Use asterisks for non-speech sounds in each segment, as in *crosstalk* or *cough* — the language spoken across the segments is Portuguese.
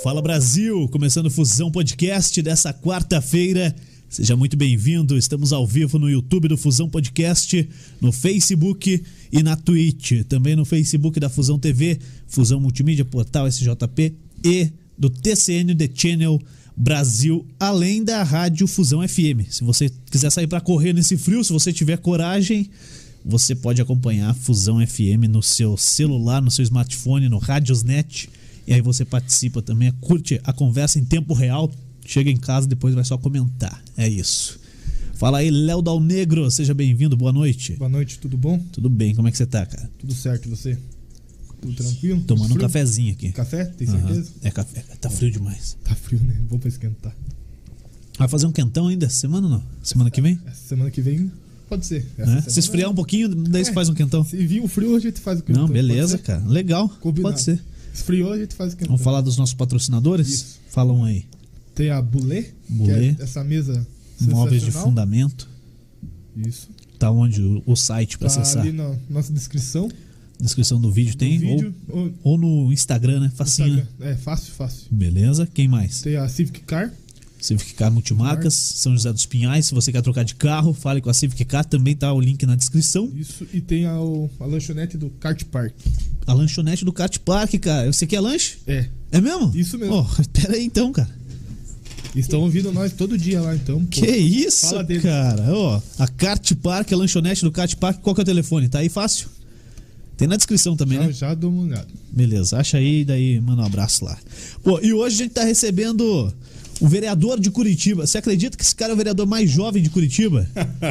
Fala Brasil, começando o Fusão Podcast dessa quarta-feira. Seja muito bem-vindo. Estamos ao vivo no YouTube do Fusão Podcast, no Facebook e na Twitch. Também no Facebook da Fusão TV, Fusão Multimídia, Portal SJP e do TCN The Channel Brasil, além da Rádio Fusão FM. Se você quiser sair para correr nesse frio, se você tiver coragem, você pode acompanhar a Fusão FM no seu celular, no seu smartphone, no Radiosnet. E aí você participa também, curte a conversa em tempo real. Chega em casa, depois vai só comentar. É isso. Fala aí, Léo Dal Negro, seja bem-vindo, boa noite. Boa noite, tudo bom? Tudo bem, como é que você tá, cara? Tudo certo, e você? Tudo tranquilo? Tomando um cafezinho aqui. Café? Tem certeza? É café, tá frio demais. Tá frio, né? Bom pra esquentar. Vai fazer um quentão ainda essa semana ou não? Semana que vem? Essa semana que vem, pode ser. Semana- Se esfriar um pouquinho, daí você É. faz um quentão. Se vir o frio, a gente faz o quentão. Não, beleza, cara. Legal. Combinado. Pode ser. Esfriou, a gente faz o quentão. Vamos falar dos nossos patrocinadores? Isso. Fala um aí. Tem a Bulê, Bulê. que é essa mesa Móveis de fundamento. Isso. Tá onde o, o site pra Tá acessar? ali na nossa descrição. Descrição do vídeo tem. vídeo, ou, Ou, ou no Instagram, né? Facinho. né? Instagram. É, fácil, fácil. Beleza. Quem mais? Tem a Civic Car. Civic Car Multimarcas, São José dos Pinhais. Se você quer trocar de carro, fale com a Civic Car. Também tá o link na descrição. Isso. E tem a, a lanchonete do Kart Park. A lanchonete do Kart Park, cara. Você quer lanche? É. É mesmo? Isso mesmo. Oh, *laughs* pera aí então, cara. Estão ouvindo nós todo dia lá, então. pô. Que isso, cara? Ó, a Kart Park, a lanchonete do Kart Park, qual que é o telefone? Tá aí fácil? Tem na descrição também, Já, né? já dou uma olhada. Beleza, acha aí, daí manda um abraço lá. Pô, e hoje a gente tá recebendo o vereador de Curitiba. Você acredita que esse cara é o vereador mais jovem de Curitiba?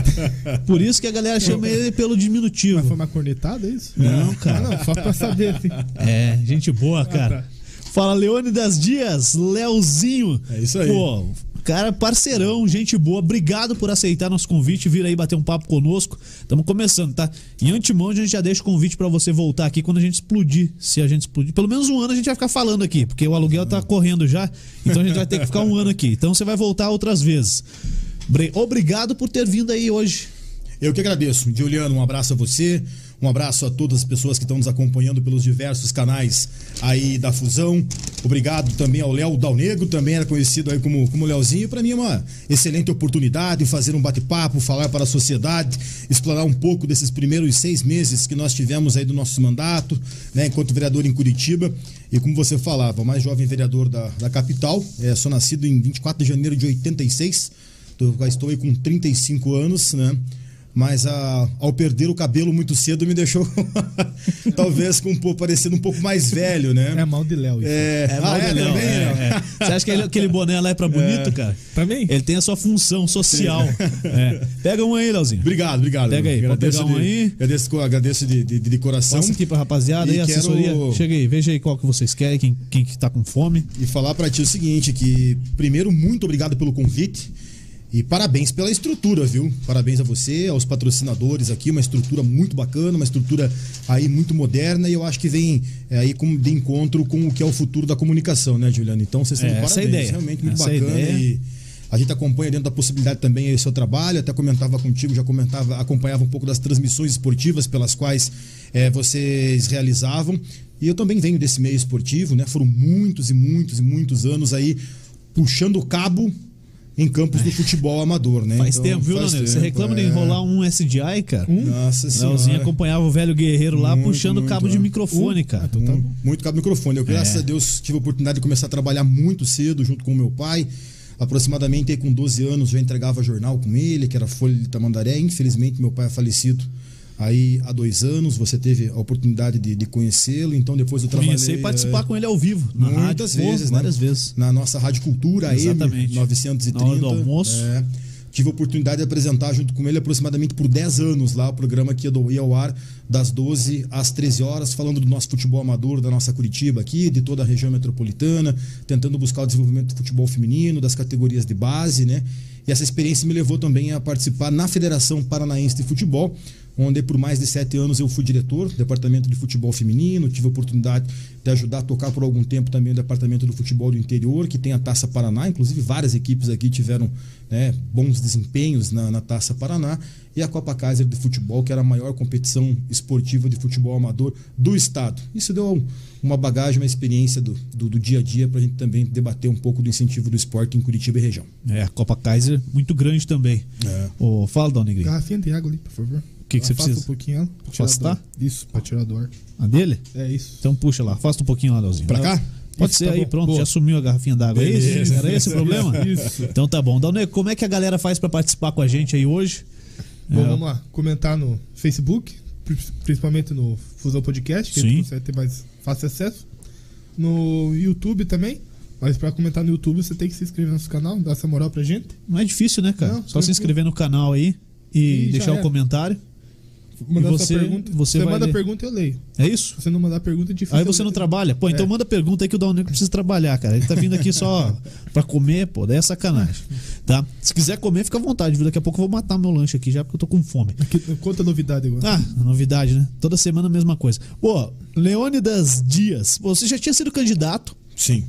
*laughs* Por isso que a galera chama ele pelo Mas diminutivo. foi uma cornetada, é isso? Não, cara. Ah, não, só pra saber, assim. É, gente boa, cara. tá. Fala Leônidas Dias, Leozinho. É isso aí. Pô, cara, parceirão, gente boa. Obrigado por aceitar nosso convite vir aí bater um papo conosco. Estamos começando, tá? Em antemão, a gente já deixa o convite pra você voltar aqui quando a gente explodir. Se a gente explodir. Pelo menos um ano a gente vai ficar falando aqui, porque o aluguel tá correndo já. Então a gente vai ter que ficar um ano aqui. Então você vai voltar outras vezes. Obrigado por ter vindo aí hoje. Eu que agradeço. Juliano, um abraço a você. Um abraço a todas as pessoas que estão nos acompanhando pelos diversos canais aí da Fusão. Obrigado também ao Léo Dal Negro, também era conhecido aí como, como Léozinho. Para mim é uma excelente oportunidade fazer um bate-papo, falar para a sociedade, explorar um pouco desses primeiros seis meses que nós tivemos aí do nosso mandato, né, enquanto vereador em Curitiba. E como você falava, o mais jovem vereador da, da capital, é, sou nascido em 24 de janeiro de 86, tô, estou aí com 35 anos, né? Mas a- ao perder o cabelo muito cedo me deixou *laughs* talvez com um pouco, parecendo um pouco mais velho, né? É mal de Léo. isso. É, É, ah, mal é, de Léo, também, é, é. Você acha que ele- aquele boné lá é pra bonito, cara? Também? Ele tem a sua função social. É. Pega um aí, Leozinho. Obrigado, obrigado. Pega aí, pode agradeço, pegar um de, aí. agradeço, agradeço de, de, de coração. Passa aqui pra rapaziada E aí, quero- assessoria. Chega aí, veja aí qual que vocês querem, quem, quem que tá com fome. E falar pra ti o seguinte, que primeiro, muito obrigado pelo convite. E parabéns pela estrutura, viu? Parabéns a você, aos patrocinadores aqui, uma estrutura muito bacana, uma estrutura aí muito moderna e eu acho que vem é, aí como de encontro com o que é o futuro da comunicação, né, Juliano? Então vocês estão É, é a parabéns, ideia. realmente muito Essa é bacana ideia. e a gente acompanha dentro da possibilidade também o seu trabalho, até comentava contigo, já comentava, acompanhava um pouco das transmissões esportivas pelas quais é, vocês realizavam. E eu também venho desse meio esportivo, né? Foram muitos e muitos e muitos anos aí puxando o cabo em campos do futebol amador, né? Faz Então, tempo, viu, faz Leonel? Você reclama de é. enrolar um SDI, cara? Nossa Leozinho senhora. acompanhava o velho guerreiro lá Muito, puxando muito, cabo de é. microfone, cara. então tá Um- bom. muito cabo microfone. Eu, graças É. a Deus, tive a oportunidade de começar a trabalhar muito cedo junto com o meu pai. Aproximadamente com 12 anos já entregava jornal com ele, que era Folha de Tamandaré. Infelizmente, meu pai é falecido aí há dois anos. Você teve a oportunidade de, de conhecê-lo. Então, depois eu trabalhei... Conhecer e participar é, com ele ao vivo. Na Muitas rádio, vezes, né? Várias vezes. na nossa Rádio Cultura, Exatamente. AM 930. Na hora do almoço. É. Tive a oportunidade de apresentar junto com ele aproximadamente por 10 anos lá o programa que ia ao ar das 12 às 13 horas, falando do nosso futebol amador, da nossa Curitiba aqui, de toda a região metropolitana, tentando buscar o desenvolvimento do futebol feminino, das categorias de base, né? E essa experiência me levou também a participar na Federação Paranaense de Futebol, onde por mais de sete anos eu fui diretor do departamento de futebol feminino, tive a oportunidade de ajudar a tocar por algum tempo também o departamento do futebol do interior, que tem a Taça Paraná, inclusive várias equipes aqui tiveram né, bons desempenhos na, na Taça Paraná, e a Copa Kaiser de futebol, que era a maior competição esportiva de futebol amador do estado. Isso deu uma bagagem, uma experiência do, do, do dia a dia para a gente também debater um pouco do incentivo do esporte em Curitiba e região. É, a Copa Kaiser muito grande também. É. Ô, fala, Dal Negrinho. Garrafinha de água ali, por favor. O que, que você precisa? um pouquinho ela. Afastar? do. Isso, pra tirar do ar. A dele? É isso. Então puxa lá, afasta um pouquinho lá, Dalzinho. Pra cá? Pode Isso, ser tá aí, bom. pronto, Boa. já sumiu a garrafinha d'água. É isso? Era esse o problema? *laughs* Isso. Então tá bom. Dalnego, como é que a galera faz pra participar com a gente aí hoje? Bom, É. vamos lá. Comentar no Facebook, pri- principalmente no Fusão Podcast, que a Sim. gente consegue ter mais fácil acesso. No YouTube também. Mas pra comentar no YouTube, você tem que se inscrever no nosso canal, dar essa moral pra gente. Não é difícil, né, cara? Não, Só se inscrever no canal aí e, E deixar o é. comentário. Mandar E essa você- pergunta. você vai manda ler. pergunta, eu leio. É isso? Se você não mandar pergunta, é difícil. Aí você não trabalha? Pô, então É. manda pergunta aí que o Dalnego precisa trabalhar, cara. Ele tá vindo aqui só *laughs* pra comer, pô, daí é sacanagem. Tá? Se quiser comer, fica à vontade, viu? Daqui a pouco eu vou matar meu lanche aqui já, porque eu tô com fome. Aqui, conta a novidade agora. Ah, novidade, né? Toda semana a mesma coisa. Pô, Leônidas Dias, você já tinha sido candidato Sim,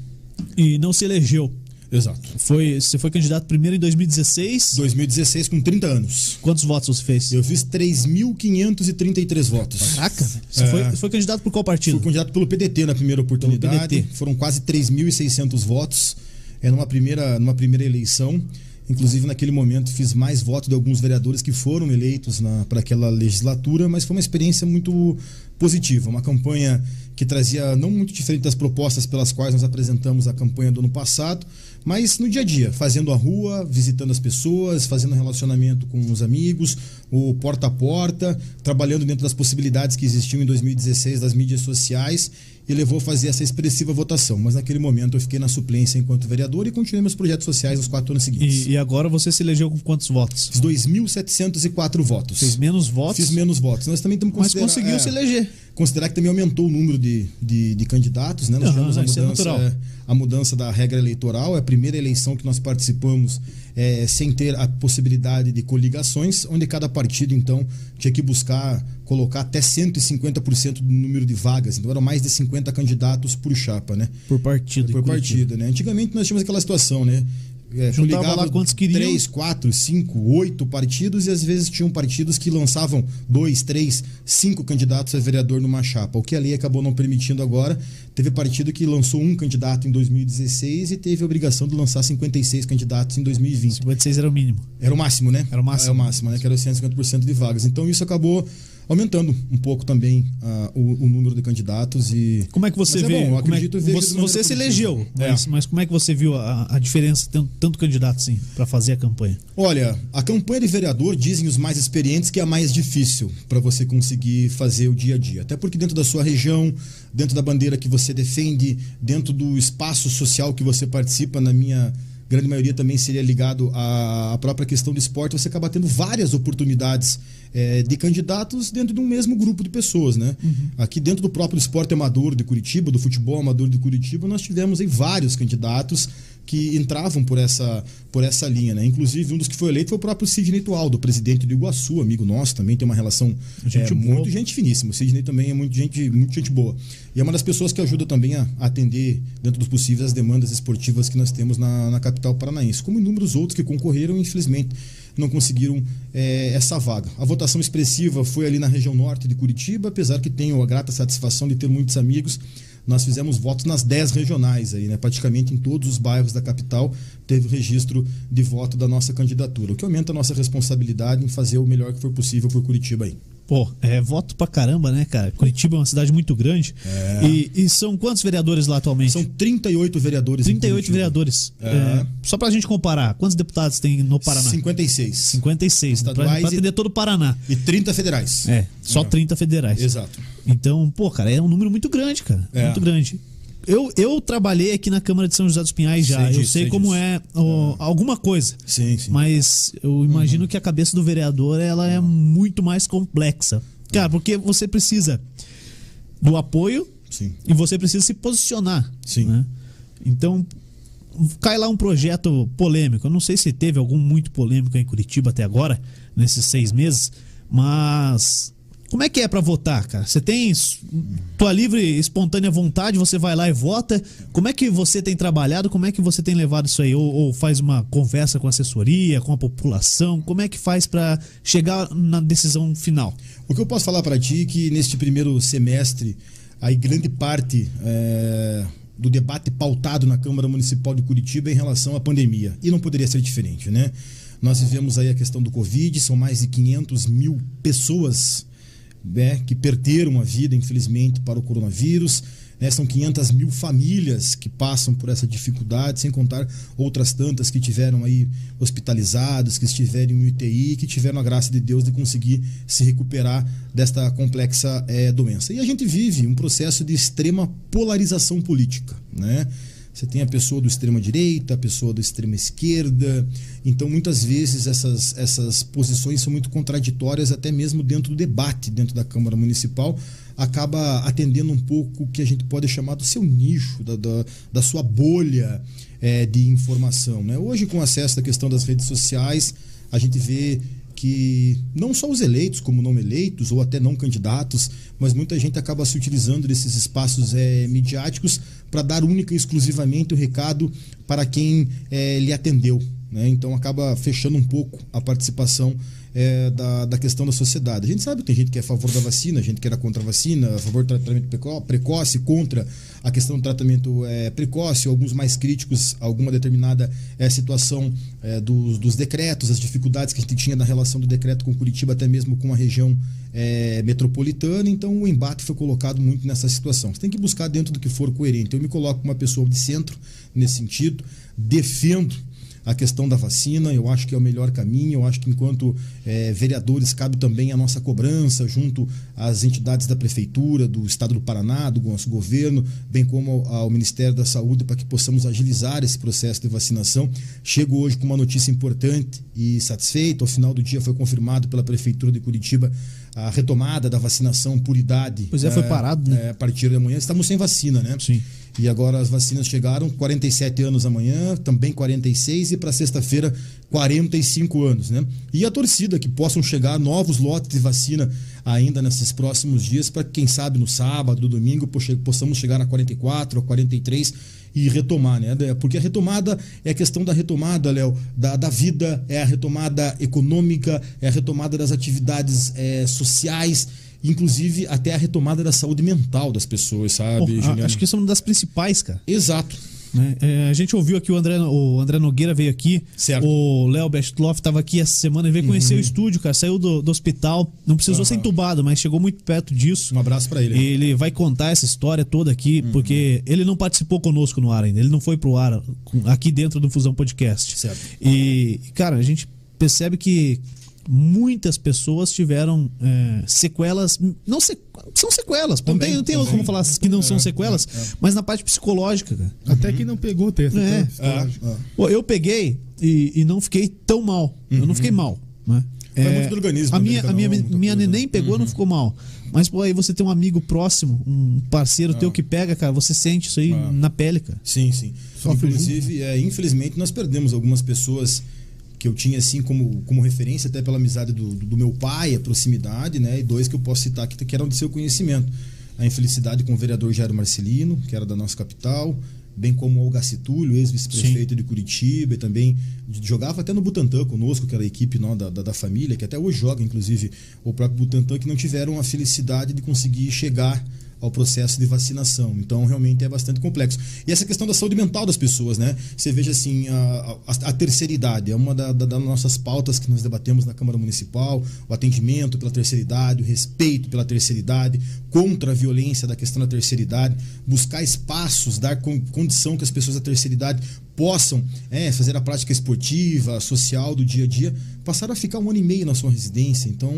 e não se elegeu. Exato. Foi, você foi candidato primeiro em 2016. 2016 com 30 anos. Quantos votos você fez? Eu fiz 3.533 votos. Caraca, velho. Você É. foi, foi candidato por qual partido? Fui candidato pelo PDT na primeira oportunidade. PDT. Foram quase 3.600 votos é, numa, primeira, numa primeira eleição. Inclusive, naquele momento, fiz mais votos de alguns vereadores que foram eleitos para aquela legislatura, mas foi uma experiência muito positiva. Uma campanha que trazia não muito diferente das propostas pelas quais nós apresentamos a campanha do ano passado, mas no dia a dia, fazendo a rua, visitando as pessoas, fazendo relacionamento com os amigos, o porta a porta, trabalhando dentro das possibilidades que existiam em 2016 das mídias sociais e levou a fazer essa expressiva votação. Mas naquele momento eu fiquei na suplência enquanto vereador e continuei meus projetos sociais nos quatro anos seguintes. E, e agora você se elegeu com quantos votos? Fiz 2.704 votos. Fez menos votos, Fiz menos votos. Nós também temos que mas conseguiu é, se eleger. Considerar que também aumentou o número de, de, de candidatos, né? Nós Aham, tivemos a é mudança, natural. é, a mudança da regra eleitoral, é a primeira eleição que nós participamos é, sem ter a possibilidade de coligações, onde cada partido, então, tinha que buscar colocar até 150% do número de vagas. Então, eram mais de 50 candidatos por chapa, né? Por partido. por partida, né? Antigamente nós tínhamos aquela situação, né? É, Juntava lá quantos queriam. Três, quatro, cinco, oito partidos e às vezes tinham partidos que lançavam dois, três, cinco candidatos a vereador numa chapa. O que a lei acabou não permitindo agora. Teve partido que lançou um candidato em 2016 e teve a obrigação de lançar 56 candidatos em 2020. 56 era o mínimo. Era o máximo, né? Era o máximo. É o máximo, né? Que era os 150% de vagas. Então isso acabou aumentando um pouco também ah, o, o número de candidatos e Como é que você Mas é vê? bom, é que- acredito vejo você, você se elegeu, É. mas, mas como é que você viu a, a diferença tendo tanto candidato assim para fazer a campanha? Olha, a campanha de vereador, dizem os mais experientes, que é a mais difícil para você conseguir fazer o dia a dia. Até porque dentro da sua região, dentro da bandeira que você defende, dentro do espaço social que você participa, na minha grande maioria também seria ligado à própria questão do esporte, você acaba tendo várias oportunidades eh, de candidatos dentro de um mesmo grupo de pessoas, né? Aqui dentro do próprio esporte amador de Curitiba, do futebol amador de Curitiba, nós tivemos aí vários candidatos que entravam por essa, por essa linha, né? Inclusive, um dos que foi eleito foi o próprio Sidney Tualdo, presidente do Iguaçu, amigo nosso, também tem uma relação Gente é, muito gente finíssima. O Sidney também é muito gente, muito gente boa. E é uma das pessoas que ajuda também a atender, dentro dos possíveis, as demandas esportivas que nós temos na, na capital paranaense. Como inúmeros outros que concorreram e, infelizmente, não conseguiram é, essa vaga. A votação expressiva foi ali na região norte de Curitiba, apesar que tenho a grata satisfação de ter muitos amigos. Nós fizemos votos nas 10 regionais aí, né? Praticamente em todos os bairros da capital teve registro de voto da nossa candidatura, o que aumenta a nossa responsabilidade em fazer o melhor que for possível por Curitiba aí. Pô, é voto pra caramba, né, cara? Curitiba é uma cidade muito grande. É. E, e são quantos vereadores lá atualmente? São 38 vereadores. em 38 Curitiba. vereadores. É. É, só pra gente comparar, quantos deputados tem no Paraná? 56. 56. Pra, Estaduais pra e- atender todo o Paraná. E 30 federais. É, só É. 30 federais. Exato. Então, pô, cara, é um número muito grande, cara. É. Muito grande. Eu, eu trabalhei aqui na Câmara de São José dos Pinhais já. Sei eu disso, sei sei como disso. é ó, alguma coisa. Sim, sim. Mas eu imagino que a cabeça do vereador ela é muito mais complexa. Cara, porque você precisa do apoio Sim. e você precisa se posicionar. Sim. né? Então, cai lá um projeto polêmico. Eu não sei se teve algum muito polêmico em Curitiba até agora, nesses seis meses, Mas como é que é para votar, cara? Você tem tua livre, espontânea vontade, você vai lá e vota. Como é que você tem trabalhado? Como é que você tem levado isso aí? Ou, ou faz uma conversa com a assessoria, com a população? Como é que faz para chegar na decisão final? O que eu posso falar para ti é que neste primeiro semestre, aí grande parte é, do debate pautado na Câmara Municipal de Curitiba é em relação à pandemia. E não poderia ser diferente, né? Nós vivemos aí a questão do Covid, são mais de 500 mil pessoas né, que perderam a vida, infelizmente, para o coronavírus. Né, são 500 mil famílias que passam por essa dificuldade, sem contar outras tantas que tiveram aí hospitalizados, que estiveram em UTI, que tiveram a graça de Deus de conseguir se recuperar desta complexa é, doença. E a gente vive um processo de extrema polarização política, né? Você tem a pessoa do extrema direita, a pessoa da extrema esquerda. Então, muitas vezes, essas, essas posições são muito contraditórias, até mesmo dentro do debate, dentro da Câmara Municipal. Acaba atendendo um pouco o que a gente pode chamar do seu nicho, da, da, da sua bolha é, de informação. Né? Hoje, com acesso à questão das redes sociais, a gente vê que não só os eleitos, como não eleitos, ou até não candidatos, mas muita gente acaba se utilizando desses espaços é, midiáticos para dar única e exclusivamente o recado para quem é, lhe atendeu. Né? Então acaba fechando um pouco a participação é, da, da questão da sociedade. A gente sabe que tem gente que é a favor da vacina, gente que era contra a vacina, a favor do tratamento precoce, contra a questão do tratamento é, precoce, alguns mais críticos alguma determinada é, situação é, dos, dos, decretos, as dificuldades que a gente tinha na relação do decreto com Curitiba, até mesmo com a região é, metropolitana. Então o embate foi colocado muito nessa situação. Você tem que buscar dentro do que for coerente. Eu me coloco como uma pessoa de centro nesse sentido, defendo a questão da vacina, eu acho que é o melhor caminho. Eu acho que, enquanto é, vereadores, cabe também a nossa cobrança junto às entidades da Prefeitura, do Estado do Paraná, do nosso governo, bem como ao, ao Ministério da Saúde, para que possamos agilizar esse processo de vacinação. Chego hoje com uma notícia importante e satisfeito. Ao final do dia foi confirmado pela Prefeitura de Curitiba a retomada da vacinação por idade. Pois é, foi parado, né? É, a partir de amanhã. Estamos sem vacina, né? Sim. E agora as vacinas chegaram, 47 anos amanhã, também 46 e para sexta-feira 45 anos, né? E a torcida que possam chegar novos lotes de vacina ainda nesses próximos dias para quem sabe no sábado, domingo possamos chegar a 44 ou 43 e retomar, né? Porque a retomada é a questão da retomada, Léo, da, da vida, é a retomada econômica, é a retomada das atividades é, sociais inclusive até a retomada da saúde mental das pessoas, sabe? Pô, acho que isso é uma das principais, cara. Exato. Né? É, a gente ouviu aqui o André, o André Nogueira veio aqui, certo. o Léo Bestloff estava aqui essa semana e veio conhecer uhum. o estúdio, cara. Saiu do, do hospital, não precisou uhum. ser entubado, mas chegou muito perto disso. Um abraço para ele. Ele vai contar essa história toda aqui, uhum. porque ele não participou conosco no ar ainda, ele não foi pro ar aqui dentro do Fusão Podcast. Certo. E, cara, a gente percebe que muitas pessoas tiveram é, sequelas. Não se, são sequelas. Também, não tem, não tem como falar que não são é, sequelas, é, é. mas na parte psicológica. Cara. Até uhum. que não pegou ter é. Pô, eu peguei e, e, não fiquei tão mal. Uhum. Eu não fiquei mal. Né? É, muito do organismo. A minha, a minha, minha neném pegou, uhum. não ficou mal. Mas, pô, aí você tem um amigo próximo, um parceiro ah. teu que pega, cara, você sente isso aí ah. na pele, cara. Sim, sim. Só Inclusive, é, infelizmente, nós perdemos algumas pessoas que eu tinha assim como, como referência, até pela amizade do, do meu pai, a proximidade, né? E dois que eu posso citar que, que eram de seu conhecimento. A infelicidade com o vereador Jairo Marcelino, que era da nossa capital, bem como o Olga Citulho, ex-vice-prefeito de Curitiba, e também jogava até no Butantã conosco, que era a equipe não, da, da, da, família, que até hoje joga, inclusive, o próprio Butantã, que não tiveram a felicidade de conseguir chegar ao processo de vacinação. Então, realmente é bastante complexo. E essa questão da saúde mental das pessoas, né? Você veja assim, a, a, a terceira idade é uma da, da, das nossas pautas que nós debatemos na Câmara Municipal, o atendimento pela terceira idade, o respeito pela terceira idade, contra a violência da questão da terceira idade, buscar espaços, dar condição que as pessoas da terceira idade possam é, fazer a prática esportiva, social do dia a dia, passaram a ficar um ano e meio na sua residência. Então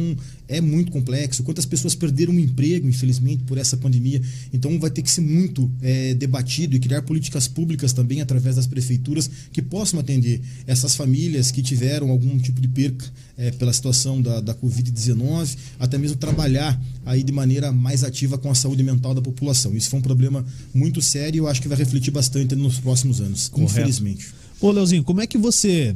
é muito complexo. Quantas pessoas perderam o emprego, infelizmente, por essa pandemia. Então vai ter que ser muito é, debatido e criar políticas públicas também através das prefeituras que possam atender essas famílias que tiveram algum tipo de perca é, pela situação da, da Covid-19, até mesmo trabalhar aí de maneira mais ativa com a saúde mental da população. Isso foi um problema muito sério e eu acho que vai refletir bastante nos próximos anos. Correto infelizmente. Ô, Leozinho, como é que você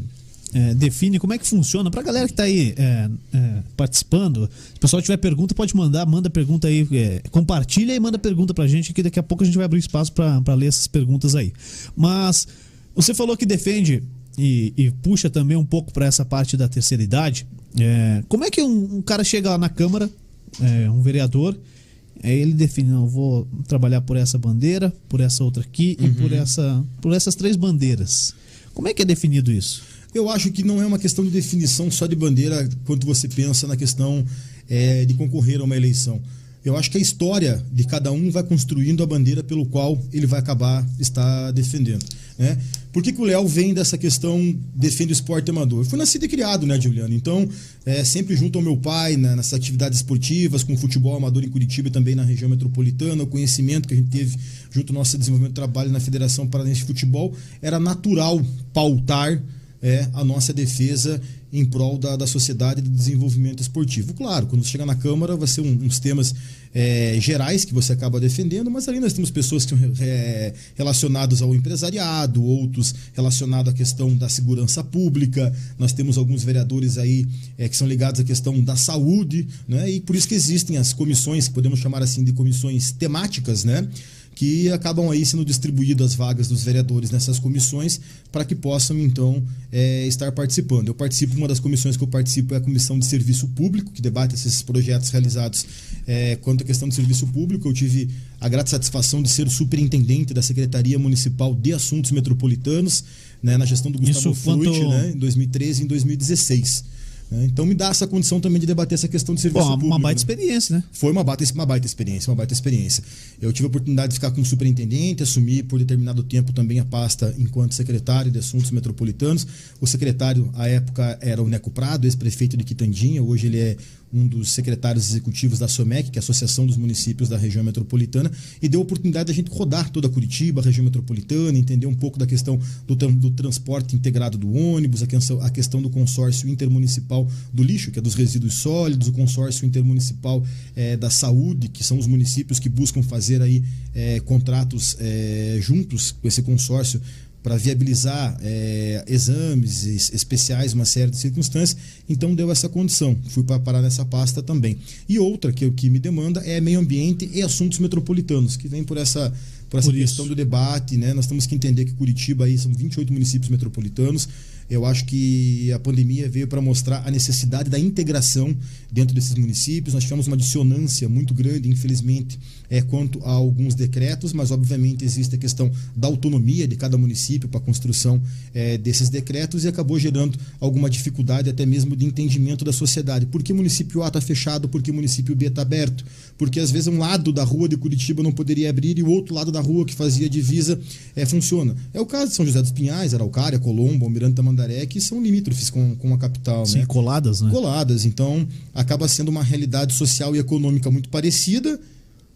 é, define como é que funciona. Pra galera que tá aí é, é, participando, se o pessoal tiver pergunta, pode mandar, manda pergunta aí, é, compartilha e manda pergunta pra gente, que daqui a pouco a gente vai abrir espaço pra ler essas perguntas aí. Mas você falou que defende e, e puxa também um pouco pra essa parte da terceira idade. É, como é que um, um cara chega lá na Câmara, é, um vereador, aí ele define, não, vou trabalhar por essa bandeira, por essa outra aqui e por, essa, por essas três bandeiras. Como é que é definido isso? Eu acho que não é uma questão de definição só de bandeira quando você pensa na questão é, de concorrer a uma eleição. Eu acho que a história de cada um vai construindo a bandeira pelo qual ele vai acabar estar defendendo. Né? Por que, que o Léo vem dessa questão defende o esporte amador? Eu fui nascido e criado, né, Juliano? Então, é, sempre junto ao meu pai, né, nessas atividades esportivas, com futebol amador em Curitiba e também na região metropolitana, o conhecimento que a gente teve junto ao nosso desenvolvimento de trabalho na Federação Paranaense de Futebol, era natural pautar é, a nossa defesa em prol da, da sociedade e do desenvolvimento esportivo. Claro, quando você chegar na Câmara, vai ser um, uns temas é, gerais que você acaba defendendo, mas ali nós temos pessoas que são é, relacionadas ao empresariado, outros relacionados à questão da segurança pública, nós temos alguns vereadores aí é, que são ligados à questão da saúde, né? e por isso que existem as comissões, que podemos chamar assim de comissões temáticas, né? Que acabam aí sendo distribuídas as vagas dos vereadores nessas comissões para que possam então é, estar participando. Eu participo, uma das comissões que eu participo é a Comissão de Serviço Público, que debate esses projetos realizados é, quanto à questão de serviço público. Eu tive a grata satisfação de ser o superintendente da Secretaria Municipal de Assuntos Metropolitanos, né, na gestão do Gustavo Isso Frutti, quanto- né, em 2013 e em 2016. Né. Então me dá essa condição também de debater essa questão de serviço uma, público. uma baita né? experiência, né? Foi uma baita, uma baita experiência, uma baita experiência. Eu tive a oportunidade de ficar como superintendente, assumir por determinado tempo também a pasta enquanto secretário de Assuntos Metropolitanos. O secretário, à época, era o Neco Prado, ex-prefeito de Quitandinha. Hoje ele é um dos secretários executivos da SOMEC, que é a Associação dos Municípios da Região Metropolitana, e deu a oportunidade da gente rodar toda Curitiba, a região metropolitana, entender um pouco da questão do, do transporte integrado do ônibus, a questão, a questão do consórcio intermunicipal do lixo, que é dos resíduos sólidos, o consórcio intermunicipal eh, da saúde, que são os municípios que buscam fazer aí eh, contratos eh, juntos com esse consórcio para viabilizar eh, exames es- especiais, uma série de circunstâncias. Então deu essa condição. Fui para parar nessa pasta também. E outra que, que me demanda é meio ambiente e assuntos metropolitanos, que vem por essa, por essa Por isso. questão do debate. Né? Nós temos que entender que Curitiba aí são 28 municípios metropolitanos. Eu acho que a pandemia veio para mostrar a necessidade da integração dentro desses municípios. Nós tivemos uma dissonância muito grande, infelizmente, é, quanto a alguns decretos, mas obviamente existe a questão da autonomia de cada município para a construção é, desses decretos e acabou gerando alguma dificuldade até mesmo de entendimento da sociedade. Por que município A está fechado? Por que município B está aberto? Porque às vezes um lado da rua de Curitiba não poderia abrir e o outro lado da rua que fazia divisa é, funciona. É o caso de São José dos Pinhais, Araucária, Colombo, Almirante Tamandaré, que são limítrofes com, com a capital. Sim, né? coladas, né? coladas. Então, acaba sendo uma realidade social e econômica muito parecida,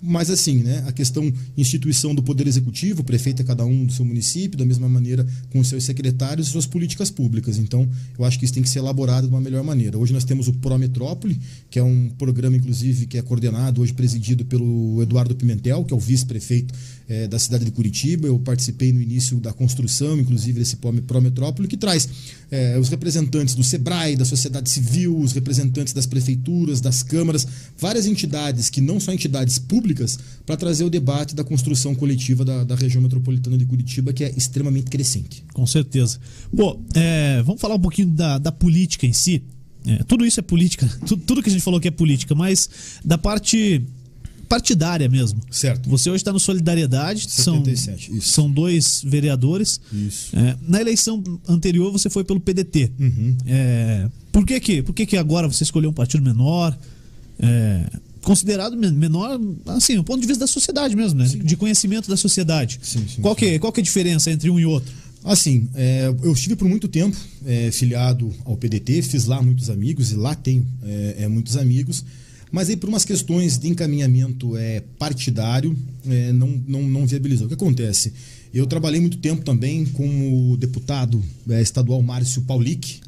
mas assim, né? A questão instituição do poder executivo, o prefeito é cada um do seu município, da mesma maneira com os seus secretários e suas políticas públicas. Então, eu acho que isso tem que ser elaborado de uma melhor maneira. Hoje nós temos o Prometrópole, que é um programa, inclusive, que é coordenado, hoje presidido pelo Eduardo Pimentel, que é o vice-prefeito eh, da cidade de Curitiba. Eu participei no início da construção, inclusive, desse Prome- Prometrópole, que traz eh, os representantes do SEBRAE, da sociedade civil, os representantes das prefeituras, das câmaras, várias entidades que não são entidades públicas, para trazer o debate da construção coletiva da, da região metropolitana de Curitiba, que é extremamente crescente. Com certeza. Pô, é, vamos falar um pouquinho da, da política em si. É, tudo isso é política, *laughs* tudo, tudo que a gente falou que é política, mas da parte partidária mesmo. Certo. Você hoje está no Solidariedade, são, 77, isso. são dois vereadores. Isso. É, na eleição anterior você foi pelo PDT. Uhum. É, por que que, por que que agora você escolheu um partido menor? É, considerado men- menor, assim, do ponto de vista da sociedade mesmo, né? De conhecimento da sociedade. Sim, sim, qual, que, qual que é a diferença entre um e outro? Assim, é, eu estive por muito tempo é, filiado ao PDT, fiz lá muitos amigos e lá tenho é, é, muitos amigos, mas aí por umas questões de encaminhamento é, partidário é, não, não, não viabilizou. O que acontece? Eu trabalhei muito tempo também com o deputado é, estadual Márcio Paulic,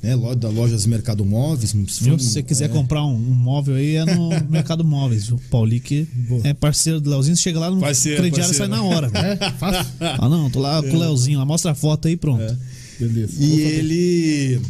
né, da Lojas Mercado Móveis. Viu? Se você quiser é, comprar um, um móvel aí, é no *laughs* Mercado Móveis. O Paulique é parceiro do Leozinho. Chega lá no Parceiro, crediário e sai parceiro. na hora. *laughs* É, fácil. Ah, não, tô lá com o Leozinho. Lá, mostra a foto aí pronto. É. Beleza. E ele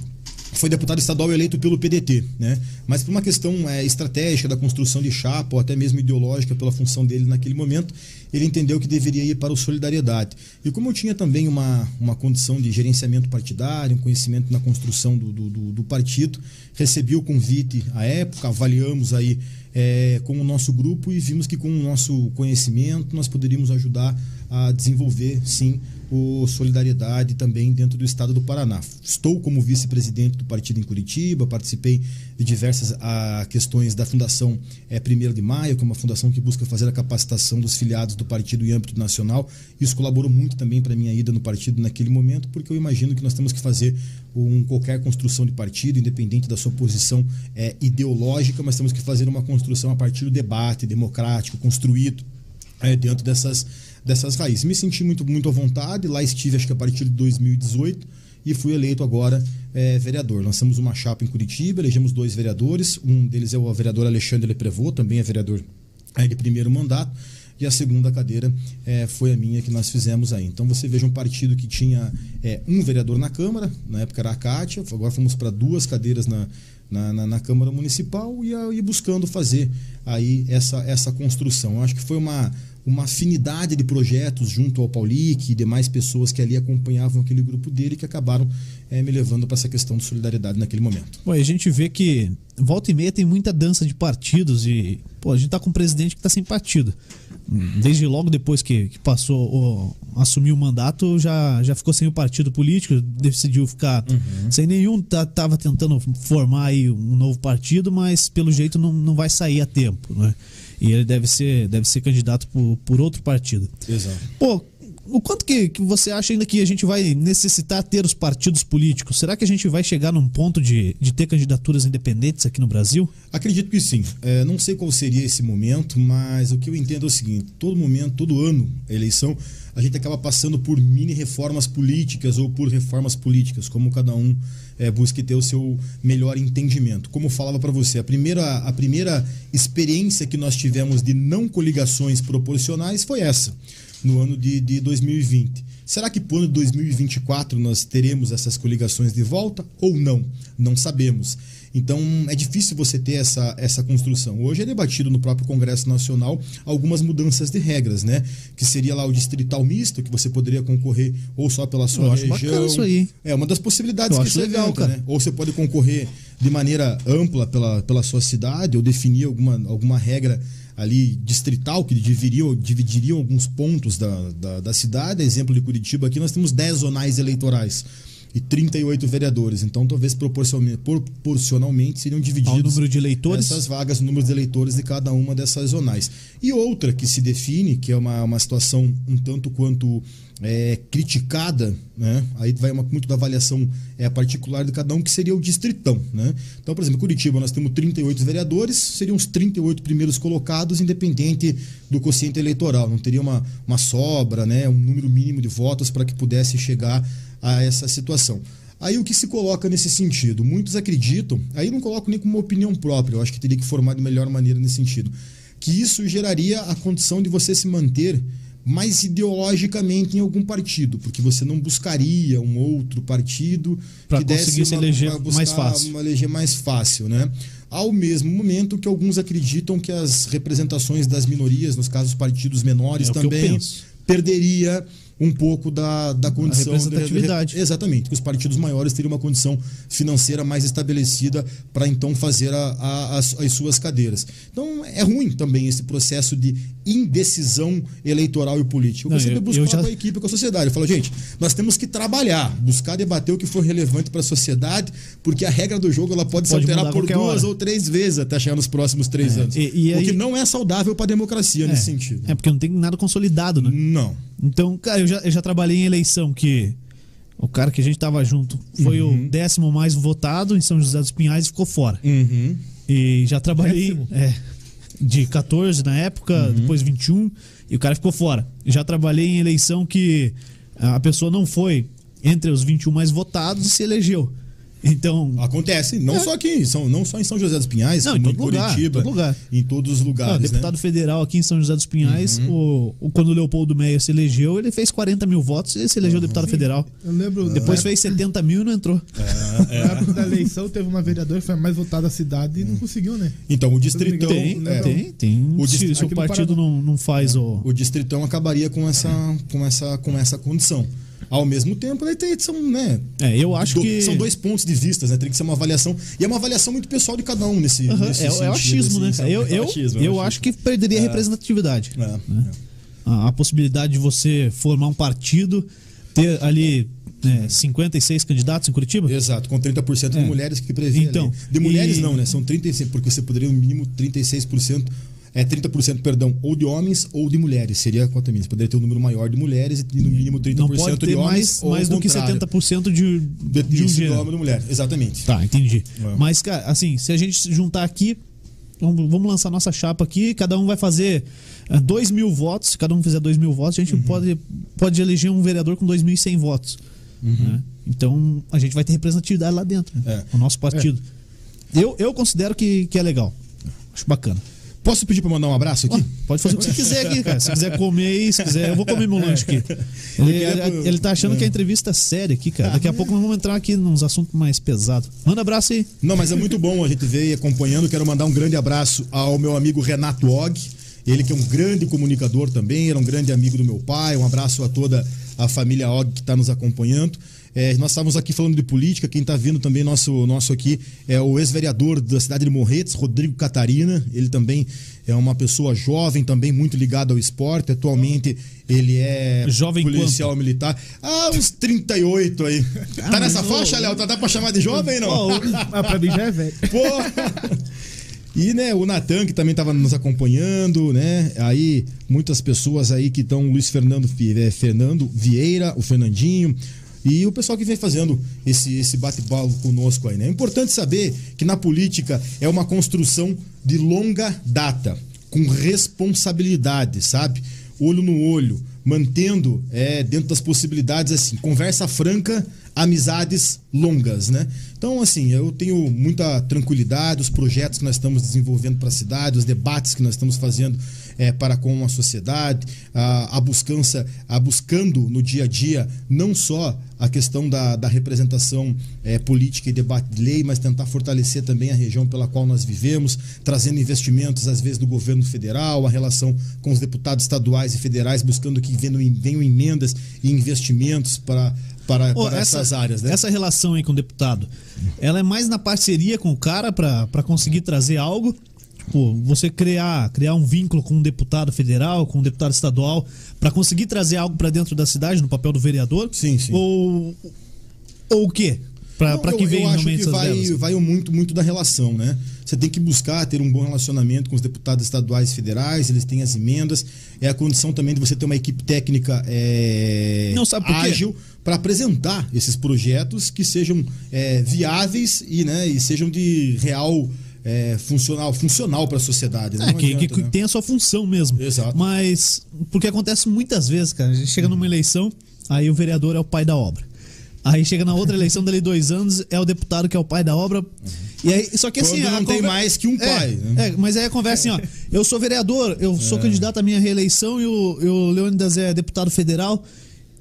foi deputado estadual eleito pelo PDT, né? Mas por uma questão é, estratégica da construção de chapa ou até mesmo ideológica pela função dele naquele momento, ele entendeu que deveria ir para o Solidariedade. E como eu tinha também uma, uma condição de gerenciamento partidário, um conhecimento na construção do, do, do- do partido, recebi o convite à época, avaliamos aí é, com o nosso grupo e vimos que com o nosso conhecimento nós poderíamos ajudar a desenvolver, sim, o Solidariedade também dentro do estado do Paraná. Estou como vice-presidente do partido em Curitiba, participei de diversas ah, questões da Fundação é, 1 de Maio, que é uma fundação que busca fazer a capacitação dos filiados do partido em âmbito nacional. Isso colaborou muito também para a minha ida no partido naquele momento, porque eu imagino que nós temos que fazer um, qualquer construção de partido, independente da sua posição é, ideológica, mas temos que fazer uma construção a partir do debate democrático, construído é, dentro dessas, dessas raízes. Me senti muito, muito à vontade, lá estive acho que a partir de 2018 e fui eleito agora é, vereador. Lançamos uma chapa em Curitiba, elegemos dois vereadores, um deles é o vereador Alexandre Leprevô, também é vereador é, de primeiro mandato, e a segunda cadeira é, foi a minha que nós fizemos aí. Então você veja um partido que tinha é, um vereador na Câmara, na época era a Cátia, agora fomos para duas cadeiras na, na, na, na Câmara Municipal e, a- e buscando fazer aí essa, essa construção. Eu acho que foi uma, uma afinidade de projetos junto ao Paulic e demais pessoas que ali acompanhavam aquele grupo dele que acabaram eh, me levando para essa questão de solidariedade naquele momento. Bom, e a gente vê que volta e meia tem muita dança de partidos e, pô, a gente tá com um presidente que tá sem partido. Desde logo depois que, que passou, assumiu o mandato, já, já ficou sem o partido político, decidiu ficar sem nenhum, tá, tava tentando formar aí um novo partido, mas pelo jeito não, não vai sair a tempo, né? E ele deve ser, deve ser candidato por, por outro partido. Exato. Pô, o quanto que, que você acha ainda que a gente vai necessitar ter os partidos políticos? Será que a gente vai chegar num ponto de, de ter candidaturas independentes aqui no Brasil? Acredito que sim. É, não sei qual seria esse momento, mas o que eu entendo é o seguinte: todo momento, todo ano, a eleição, a gente acaba passando por mini reformas políticas ou por reformas políticas, como cada um é, busque ter o seu melhor entendimento. Como eu falava para você, a primeira, a primeira experiência que nós tivemos de não coligações proporcionais foi essa, no ano de, de 2020. Será que para o ano de 2024 nós teremos essas coligações de volta ou não? Não sabemos. Então é difícil você ter essa, essa construção. Hoje é debatido no próprio Congresso Nacional algumas mudanças de regras, né? Que seria lá o distrital misto, que você poderia concorrer ou só pela sua Eu acho região. isso aí. É uma das possibilidades Eu que acho se legal, cara. né? Ou você pode concorrer de maneira ampla pela, pela sua cidade, ou definir alguma, alguma regra ali distrital que dividiriam, dividiriam alguns pontos da, da, da cidade. Exemplo de Curitiba, aqui nós temos 10 zonais eleitorais e 38 vereadores. Então, talvez proporcionalmente, proporcionalmente seriam divididos Ao número de eleitores? essas vagas, o número de eleitores de cada uma dessas zonais. E outra que se define, que é uma, uma situação um tanto quanto é, criticada, né? aí vai uma, muito da avaliação é, particular de cada um, que seria o distritão. Né? Então, por exemplo, em Curitiba nós temos 38 vereadores, seriam os 38 primeiros colocados, independente do quociente eleitoral. Não teria uma, uma sobra, né? um número mínimo de votos para que pudesse chegar a essa situação. Aí o que se coloca nesse sentido? Muitos acreditam, aí não coloco nem como uma opinião própria, eu acho que teria que formar de melhor maneira nesse sentido, que isso geraria a condição de você se manter mais ideologicamente em algum partido, porque você não buscaria um outro partido Pra que desse uma- eleger mais fácil. Uma eleger mais fácil, né? Ao mesmo momento que alguns acreditam que as representações das minorias, nos casos partidos menores É também, perderia um pouco da, da condição de- representatividade. Exatamente, que os partidos maiores teriam uma condição financeira mais estabelecida para então fazer a- a- as, as suas cadeiras. Então é ruim também esse processo de indecisão eleitoral e política. Eu Não, sempre eu- já- com a equipe, com a sociedade. Eu falo, gente, nós temos que trabalhar, buscar debater o que for relevante para a sociedade, porque a regra do jogo ela pode, se Pode alterar mudar por duas hora. ou três vezes até chegar nos próximos três É, anos. e- e o aí- que não é saudável para a democracia nesse sentido. É porque não tem nada consolidado, né? Não. Então, cara, eu já, eu já trabalhei em eleição que o cara que a gente tava junto foi Uhum. o décimo mais votado em São José dos Pinhais e ficou fora. Uhum. E já trabalhei Décimo? é, de 14 na época, Uhum. depois 21, e o cara ficou fora. Já trabalhei em eleição que a pessoa não foi entre os 21 mais votados e se elegeu. Então. Acontece, não É. só aqui, são, não só em São José dos Pinhais, Não, em todo lugar, Curitiba, todo lugar. em todos os lugares. o deputado né? federal aqui em São José dos Pinhais, Uhum. o, o- quando o Leopoldo Meyer se elegeu, ele fez 40 mil votos e se elegeu Uhum. deputado federal. Eu lembro. Depois fez 70 mil e não entrou. É. *laughs* Na época da eleição, teve uma vereadora que foi a mais votada da cidade e não conseguiu, né? Então, o distritão. Tem, Não, é, não. tem, tem. O se, dist- se o partido não, não faz o. o distritão acabaria com essa, com essa, com essa condição. Ao mesmo tempo, né, tem, são, né, É, eu acho do- que. são dois pontos de vista, né? Tem que ser uma avaliação. E é uma avaliação muito pessoal de cada um nesse, nesse é, é o sentido, achismo, né? assim, cara? Eu? É eu, o achismo, é eu acho que perderia a representatividade. É, né? é. A, a possibilidade de você formar um partido, ter ali né, 56 candidatos em Curitiba. Exato, com 30% É. de mulheres que prevê Então. De mulheres e- não, né? São 35%, porque você poderia no mínimo 36%, é 30%, perdão, ou de homens ou de mulheres. Seria quanto a mim? Você poderia ter um número maior de mulheres e no mínimo 30% Não pode de ter homens mais, mais do que contrário. 70% de, de, de um de gênero. homem ou de mulher. Exatamente. Tá, entendi. É. Mas, cara, assim, se a gente juntar aqui, vamos, vamos lançar nossa chapa aqui, cada um vai fazer 2 mil votos. Se cada um fizer 2 mil votos, a Uhum. gente pode, pode eleger um vereador com 2.100 votos. né? Então, a gente vai ter representatividade lá dentro, né? Uhum. É. o nosso partido. Eu, eu considero que, que é legal. Acho bacana. Posso pedir para mandar um abraço aqui? Ó, pode fazer o que você quiser aqui, cara. Se quiser comer aí, se quiser, eu vou comer meu lanche aqui. *laughs* Ele, ele, ele tá achando que a entrevista é séria aqui, cara. Daqui a pouco nós vamos entrar aqui nos assuntos mais pesados. Manda abraço aí. Não, mas é muito bom a gente ver e acompanhando. Quero mandar um grande abraço ao meu amigo Renato Og. Ele que é um grande comunicador também, era um grande amigo do meu pai. Um abraço a toda a família Og que está nos acompanhando. É, nós estávamos aqui falando de política. Quem está vindo também nosso, nosso aqui é o ex-vereador da cidade de Morretes, Rodrigo Catarina. Ele também é uma pessoa jovem, também muito ligado ao esporte. Atualmente ele é Jovem policial militar. Ah, uns 38 aí. tá nessa faixa, Léo? Tá, dá pra chamar de jovem, não? Ah, pra mim já é velho. *laughs* Pô! E né, o Natan, que também estava nos acompanhando, né? Aí, muitas pessoas aí que estão, Luiz Fernando, eh, Fernando Vieira, o Fernandinho, e o pessoal que vem fazendo esse, esse bate-bola conosco aí, né? É importante saber que na política é uma construção de longa data, com responsabilidade, sabe? Olho no olho, mantendo é, dentro das possibilidades, assim, conversa franca, amizades longas, né? Então, assim, eu tenho muita tranquilidade, os projetos que nós estamos desenvolvendo para a cidade, os debates que nós estamos fazendo é, para com a sociedade, a, a buscança, a buscando no dia a dia não só a questão da, da representação é, política e debate de lei, mas tentar fortalecer também a região pela qual nós vivemos, trazendo investimentos, às vezes, do governo federal, a relação com os deputados estaduais e federais, buscando que venham, venham emendas e investimentos para, para, Ô, para essas áreas, né? Essa relação aí com o deputado, ela é mais na parceria com o cara pra conseguir trazer algo? Tipo, você criar, criar um vínculo com um deputado federal, com um deputado estadual, pra conseguir trazer algo pra dentro da cidade, no papel do vereador? Sim, sim. Ou, ou o quê? Eu- que acho realmente que vai, verbas? vai muito, muito da relação, né? Você tem que buscar ter um bom relacionamento com os deputados estaduais e federais, eles têm as emendas, é a condição também de você ter uma equipe técnica é, Não, sabe por quê? Para apresentar esses projetos que sejam é, viáveis e, né, e sejam de real é, funcional, funcional para a sociedade. né? É, que, adianta, que né? tem a sua função mesmo. Exato. Mas, porque acontece muitas vezes, cara. A gente chega numa eleição, aí o vereador é o pai da obra. Aí chega na outra eleição, dali dois anos, é o deputado que é o pai da obra. E aí, só que assim. Quando não tem conver- mais que um É, pai, né? É, mas aí a conversa assim, ó. Eu sou vereador, eu sou É. candidato à minha reeleição e o, e o Leônidas é deputado federal.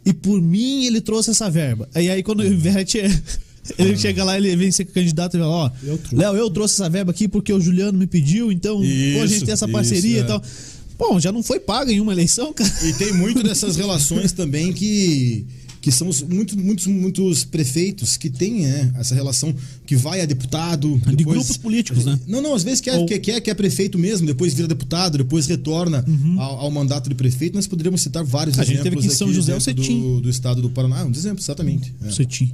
E por mim ele trouxe essa verba. Aí, aí quando inverte. *laughs* Ele chega lá, ele vem ser candidato e fala, ó, trouxe. Léo, eu trouxe essa verba aqui porque o Juliano me pediu, então pô, a gente Isso, tem essa isso, parceria é. e tal. Bom, já não foi paga em uma eleição, cara. E tem muito dessas *laughs* relações também que que são os, muitos, muitos, muitos prefeitos que têm né, essa relação que vai a deputado. De depois- grupos políticos, né? Não, não, às vezes quer, Ou- quer, quer, quer prefeito mesmo, depois vira deputado, depois retorna ao, ao mandato de prefeito. Nós poderíamos citar vários Uhum. A gente exemplos teve aqui em São aqui José o Cetim. do, do estado do Paraná. Um exemplo, exatamente. É Você tinha.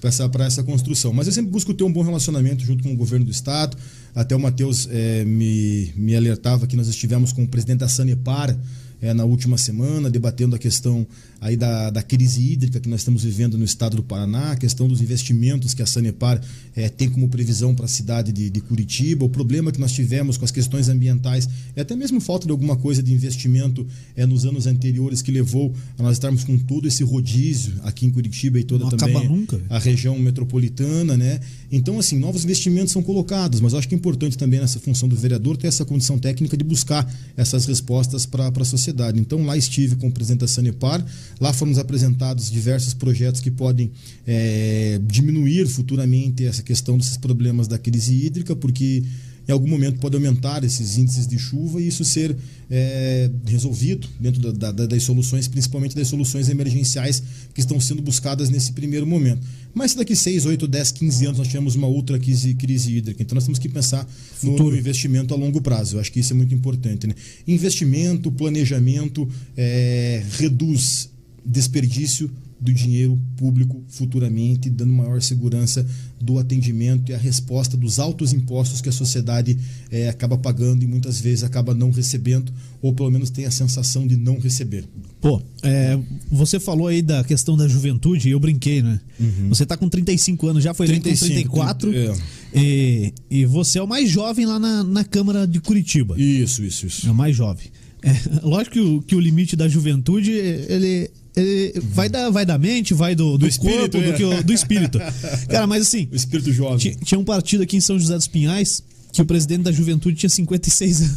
para essa, pra essa construção. Mas eu sempre busco ter um bom relacionamento junto com o governo do estado. Até o Matheus eh, me, me alertava que nós estivemos com o presidente da Sanepar eh, na última semana, debatendo a questão aí da, da crise hídrica que nós estamos vivendo no estado do Paraná, a questão dos investimentos que a Sanepar é, tem como previsão para a cidade de, de, Curitiba, o problema que nós tivemos com as questões ambientais, e até mesmo falta de alguma coisa de investimento é, nos anos anteriores que levou a nós estarmos com todo esse rodízio aqui em Curitiba e toda Não também nunca. a região metropolitana, né? Então, assim, novos investimentos são colocados, mas eu acho que é importante também nessa função do vereador ter essa condição técnica de buscar essas respostas para a sociedade. Então, lá estive com o presidente da Sanepar, Lá foram apresentados diversos projetos que podem é, diminuir futuramente essa questão desses problemas da crise hídrica, porque em algum momento pode aumentar esses índices de chuva e isso ser é, resolvido dentro da, da, das soluções, principalmente das soluções emergenciais que estão sendo buscadas nesse primeiro momento. Mas se daqui 6, 8, 10, 15 anos nós tivermos uma outra crise, crise hídrica, então nós temos que pensar no, no, investimento a longo prazo. Eu acho que isso é muito importante. Né? Investimento, planejamento é, reduz desperdício do dinheiro público futuramente, dando maior segurança do atendimento e a resposta dos altos impostos que a sociedade é, acaba pagando e muitas vezes acaba não recebendo, ou pelo menos tem a sensação de não receber. Pô, é, você falou aí da questão da juventude eu brinquei, né? Uhum. Você tá com 35 anos, já foi 35, com 34. É. E, e você é o mais jovem lá na, na Câmara de Curitiba. Isso, isso, isso. É o mais jovem. É, lógico que o, que o limite da juventude, ele ele vai da, vai da mente, vai do, do, do espírito, corpo, é. do, do espírito. *laughs* Cara, mas assim. O espírito jovem. Tinha um partido aqui em São José dos Pinhais que o presidente da juventude tinha 56 anos.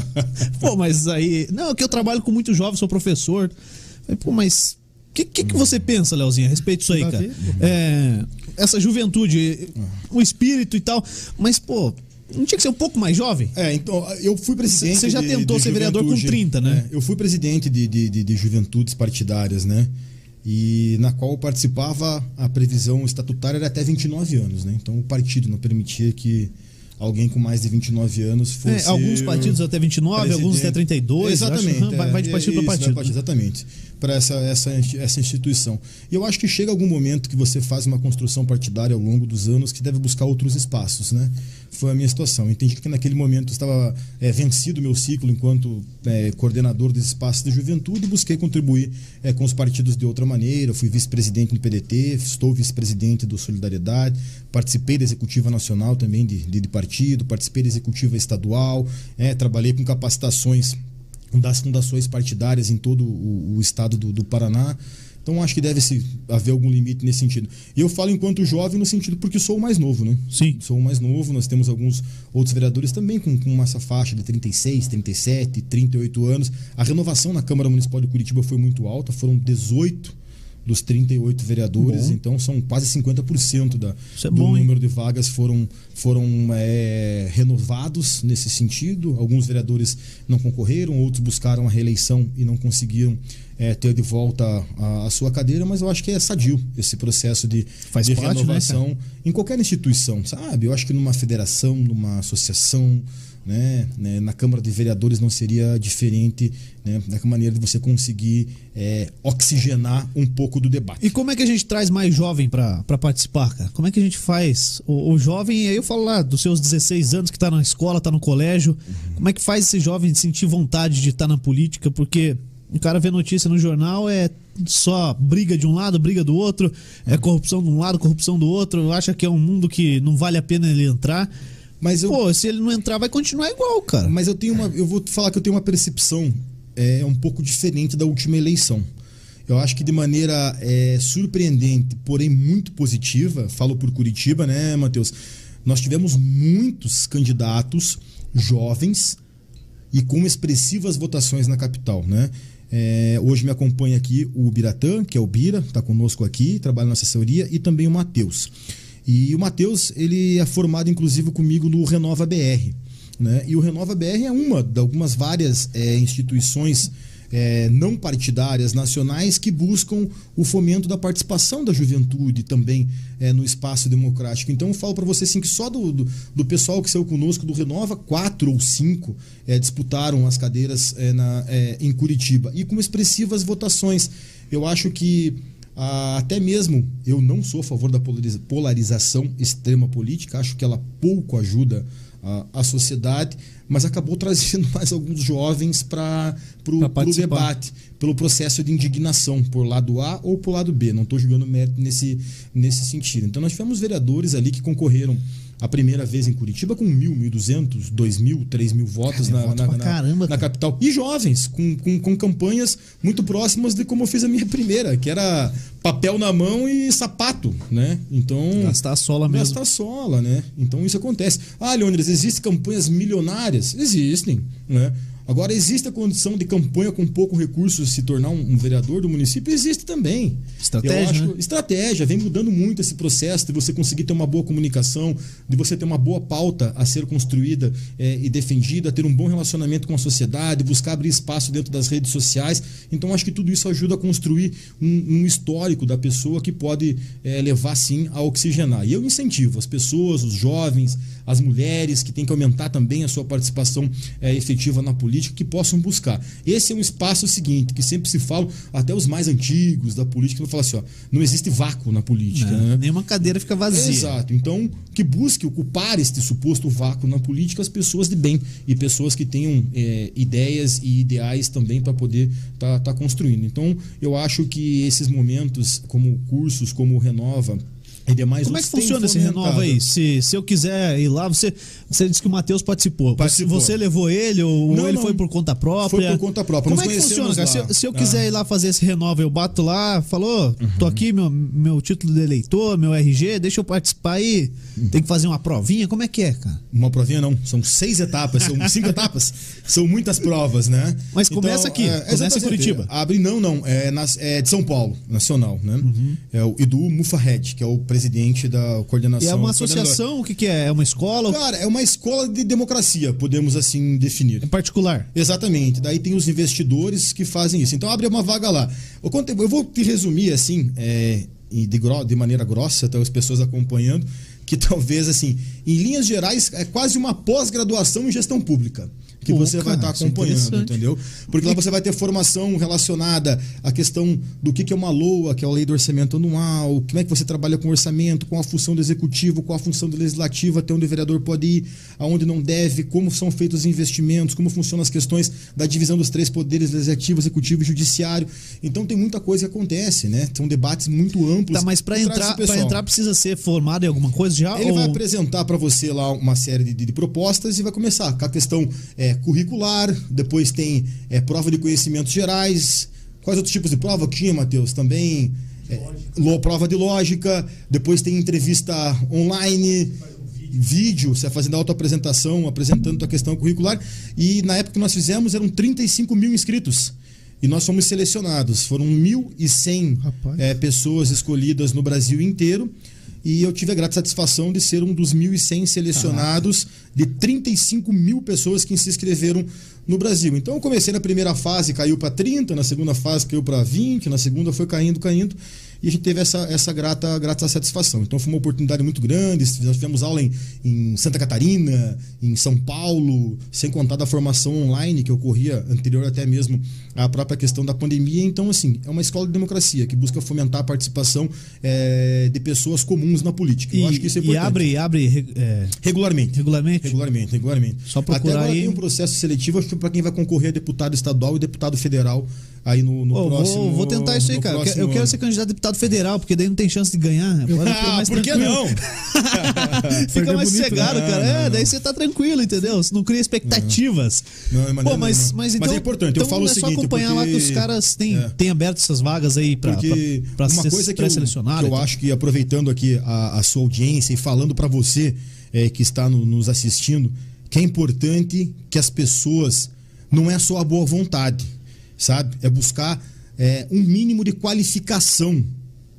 *laughs* Pô, mas aí. Não, que eu trabalho com muito jovem, sou professor. Pô, mas. O que, que, que, você pensa, Leozinho, a respeito disso aí, cara? É, essa juventude, o espírito e tal. Mas, pô, não tinha que ser um pouco mais jovem? É, então, eu fui presidente. Você já tentou de, de ser vereador com 30, né? É, eu fui presidente de, de, de, de juventudes partidárias, né? E na qual participava, a previsão estatutária era até 29 anos, né? Então o partido não permitia que alguém com mais de 29 anos fosse. É, alguns partidos até 29, presidente. alguns até 32. Exatamente. Acho, vai, vai de partido para partido. Exatamente para essa, essa, essa instituição. E eu acho que chega algum momento que você faz uma construção partidária ao longo dos anos que deve buscar outros espaços, né? Foi a minha situação. Entendi que naquele momento estava é, vencido o meu ciclo enquanto é, coordenador dos espaços de juventude e busquei contribuir é, com os partidos de outra maneira. Fui vice-presidente do PDT, estou vice-presidente do Solidariedade, participei da executiva nacional também de, de, de partido, participei da executiva estadual, é, trabalhei com capacitações das fundações partidárias em todo o, o estado do, do, Paraná. Então acho que deve se haver algum limite nesse sentido. E eu falo enquanto jovem no sentido porque sou o mais novo, né? Sim. Sou o mais novo, nós temos alguns outros vereadores também com, com essa faixa de 36, 37, 38 anos. A renovação na Câmara Municipal de Curitiba foi muito alta, foram 18 dos 38 vereadores, bom. então são quase 50% da, é do bom, número hein? de vagas foram, foram é, renovados nesse sentido. Alguns vereadores não concorreram, outros buscaram a reeleição e não conseguiram é, ter de volta a, a, sua cadeira, mas eu acho que é sadio esse processo de, Faz de parte, né, renovação né, em qualquer instituição, sabe? Eu acho que numa federação, numa associação, né, né, na Câmara de Vereadores não seria diferente né, da maneira de você conseguir é, oxigenar um pouco do debate. E como é que a gente traz mais jovem para participar, cara? Como é que a gente faz? O, o, jovem, aí eu falo lá dos seus 16 anos que está na escola, está no colégio, uhum. como é que faz esse jovem sentir vontade de estar tá na política? Porque o cara vê notícia no jornal, é só briga de um lado, briga do outro, é corrupção de um lado, corrupção do outro, acha que é um mundo que não vale a pena ele entrar. Mas eu... Pô, se ele não entrar, vai continuar igual, cara. Mas eu tenho uma. Eu vou falar que eu tenho uma percepção é, um pouco diferente da última eleição. Eu acho que de maneira é, surpreendente, porém muito positiva, falo por Curitiba, né, Matheus? Nós tivemos muitos candidatos jovens e com expressivas votações na capital, né? É, hoje me acompanha aqui o Biratã, que é o Bira, está conosco aqui, trabalha na assessoria, e também o Matheus. E o Matheus, ele é formado inclusive comigo no Renova BR. Né? E o Renova BR é uma de algumas várias é, instituições é, não partidárias nacionais que buscam o fomento da participação da juventude também é, no espaço democrático. Então eu falo para você assim que só do, do, do, pessoal que saiu conosco do Renova, quatro ou cinco é, disputaram as cadeiras é, na, é, em Curitiba e com expressivas votações. Eu acho que ah, até mesmo eu não sou a favor da polarização extrema política, acho que ela pouco ajuda a, a sociedade, mas acabou *laughs* trazendo mais alguns jovens para o debate, pelo processo de indignação, por lado A ou por lado B. Não estou jogando mérito nesse, nesse sentido. Então, nós tivemos vereadores ali que concorreram a primeira vez em Curitiba com mil, mil duzentos, dois mil, três mil votos Cara, na, voto na, na- caramba, na capital. E jovens, com, com, com campanhas muito próximas de como eu fiz a minha primeira, que era papel na mão e sapato, né? Então. Gastar a sola mesmo. Gastar sola, né? Então isso acontece. Ah, Leônidas, existem campanhas milionárias? Existem, né? Agora, existe a condição de campanha com pouco recurso se tornar um, um vereador do município? Existe também. Estratégia, acho- né? Estratégia, vem mudando muito esse processo de você conseguir ter uma boa comunicação, de você ter uma boa pauta a ser construída eh, e defendida, ter um bom relacionamento com a sociedade, buscar abrir espaço dentro das redes sociais. Então, acho que tudo isso ajuda a construir um, um histórico da pessoa que pode eh, levar, sim, a oxigenar. E eu incentivo as pessoas, os jovens, as mulheres, que têm que aumentar também a sua participação eh, efetiva na política, que possam buscar. Esse é um espaço seguinte, que sempre se fala, até os mais antigos da política, vão falar assim: ó, não existe vácuo na política. É, né? Nenhuma cadeira fica vazia. Exato. Então, que busque ocupar este suposto vácuo na política as pessoas de bem e pessoas que tenham é, ideias e ideais também para poder estar tá, construindo. Então, eu acho que esses momentos, como cursos, como o Renova e demais Como é que funciona esse renova aí? Se, se eu quiser ir lá, você, você disse que o Matheus participou. Participou. Você levou ele ou Não, ele não. foi por conta própria? Foi por conta própria. Como Nos é que funciona, cara? Se, se eu Ah. quiser ir lá fazer esse renova, eu bato lá, falou, tô Uhum. aqui, meu, meu título de eleitor, meu RG, deixa eu participar aí. Uhum. Tem que fazer uma provinha? Como é que é, cara? Uma provinha não, são seis etapas, são cinco *laughs* etapas, são muitas provas, né? Mas começa aqui, começa em. Curitiba. Abre, não, não, é, nas- é de São Paulo, nacional, né? Uhum. É o Edu Mufahed, que é o presidente da coordenação. E é uma associação, o que, que é? É uma escola? Cara, é uma escola de democracia, podemos assim definir. Em particular. Exatamente. Daí tem os investidores que fazem isso. Então abre uma vaga lá. Eu, vou te resumir assim, é, de, maneira grossa, até as pessoas acompanhando, que *laughs* talvez assim, em linhas gerais, é quase uma pós-graduação em gestão pública. Que Pô, você vai estar é acompanhando, interessante. entendeu? Porque lá você vai ter formação relacionada à questão do que que é uma LOA, que é a lei do orçamento anual, como é que você trabalha com orçamento, com a função do executivo, com a função do legislativo, até onde o vereador pode ir, aonde não deve, como são feitos os investimentos, como funcionam as questões da divisão dos três poderes, legislativo, executivo e judiciário. Então tem muita coisa que acontece, né? São debates muito amplos. Tá, mas traz entrar, pessoal. entrar precisa ser formado em alguma coisa já? Ele ou... vai apresentar para você lá uma série de, de propostas e vai começar com a questão é, curricular, depois tem é, prova de conhecimentos gerais. Quais outros tipos de prova que tinha, Matheus? Também é, prova de lógica, depois tem entrevista online, vídeo, você fazendo autoapresentação, apresentando a questão curricular. E na época que nós fizemos eram 35 mil inscritos. E nós fomos selecionados. Foram 1.100 Rapaz. é, pessoas escolhidas no Brasil inteiro. E eu tive a grata satisfação de ser um dos 1.100 selecionados de 35 mil pessoas que se inscreveram no Brasil. Então eu comecei na primeira fase, caiu para 30, na segunda fase caiu para 20, na segunda foi caindo, caindo. E a gente teve essa, essa grata, grata satisfação. Então foi uma oportunidade muito grande. Nós tivemos aula em, em Santa Catarina, em São Paulo, sem contar da formação online que ocorria anterior até mesmo à própria questão da pandemia. Então, assim, é uma escola de democracia que busca fomentar a participação eh, de pessoas comuns na política. Eu E, acho que isso é e importante. abre, abre é, Regularmente. regularmente? Regularmente, regularmente. Só procurar Até agora aí. tem um processo seletivo, acho que para quem vai concorrer a deputado estadual e deputado federal aí no, no Ô, próximo. vou, vou tentar isso aí, cara. Eu que- Eu próximo quero ser candidato a deputado federal, porque daí não tem chance de ganhar. Agora *laughs* fica Ah, mais por que tranquilo. não? *laughs* Fica mais bonito, sossegado, né? cara. Não, é, não, daí não. você tá tranquilo, entendeu? Você não cria expectativas. Não, é maneira Pô, mas, mas Mas então. é importante, eu então falo o é só seguinte, acompanhar lá que porque- os caras têm, É. têm aberto essas vagas aí pra, Porque pra, pra uma ser coisa que eu, pré-selecionado. que eu então. acho que aproveitando aqui a, a sua audiência e falando para você eh, que está no- nos assistindo, que é importante que as pessoas não é só a boa vontade, sabe? É buscar eh, um mínimo de qualificação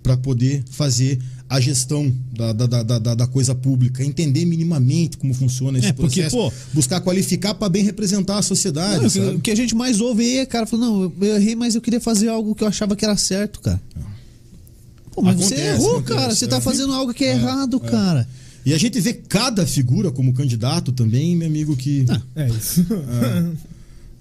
para poder fazer a gestão da, da, da, da, coisa pública, entender minimamente como funciona esse É, porque, processo, pô, buscar qualificar para bem representar a sociedade. Não, o que- a gente mais ouve aí é, cara, falando, não, eu errei, mas eu queria fazer algo que eu achava que era certo, cara. Pô, mas você Acontece, errou, acontece, cara. Você é. tá fazendo algo que é, errado, cara. E a gente vê cada figura como candidato também, meu amigo, que Ah, É isso. *laughs*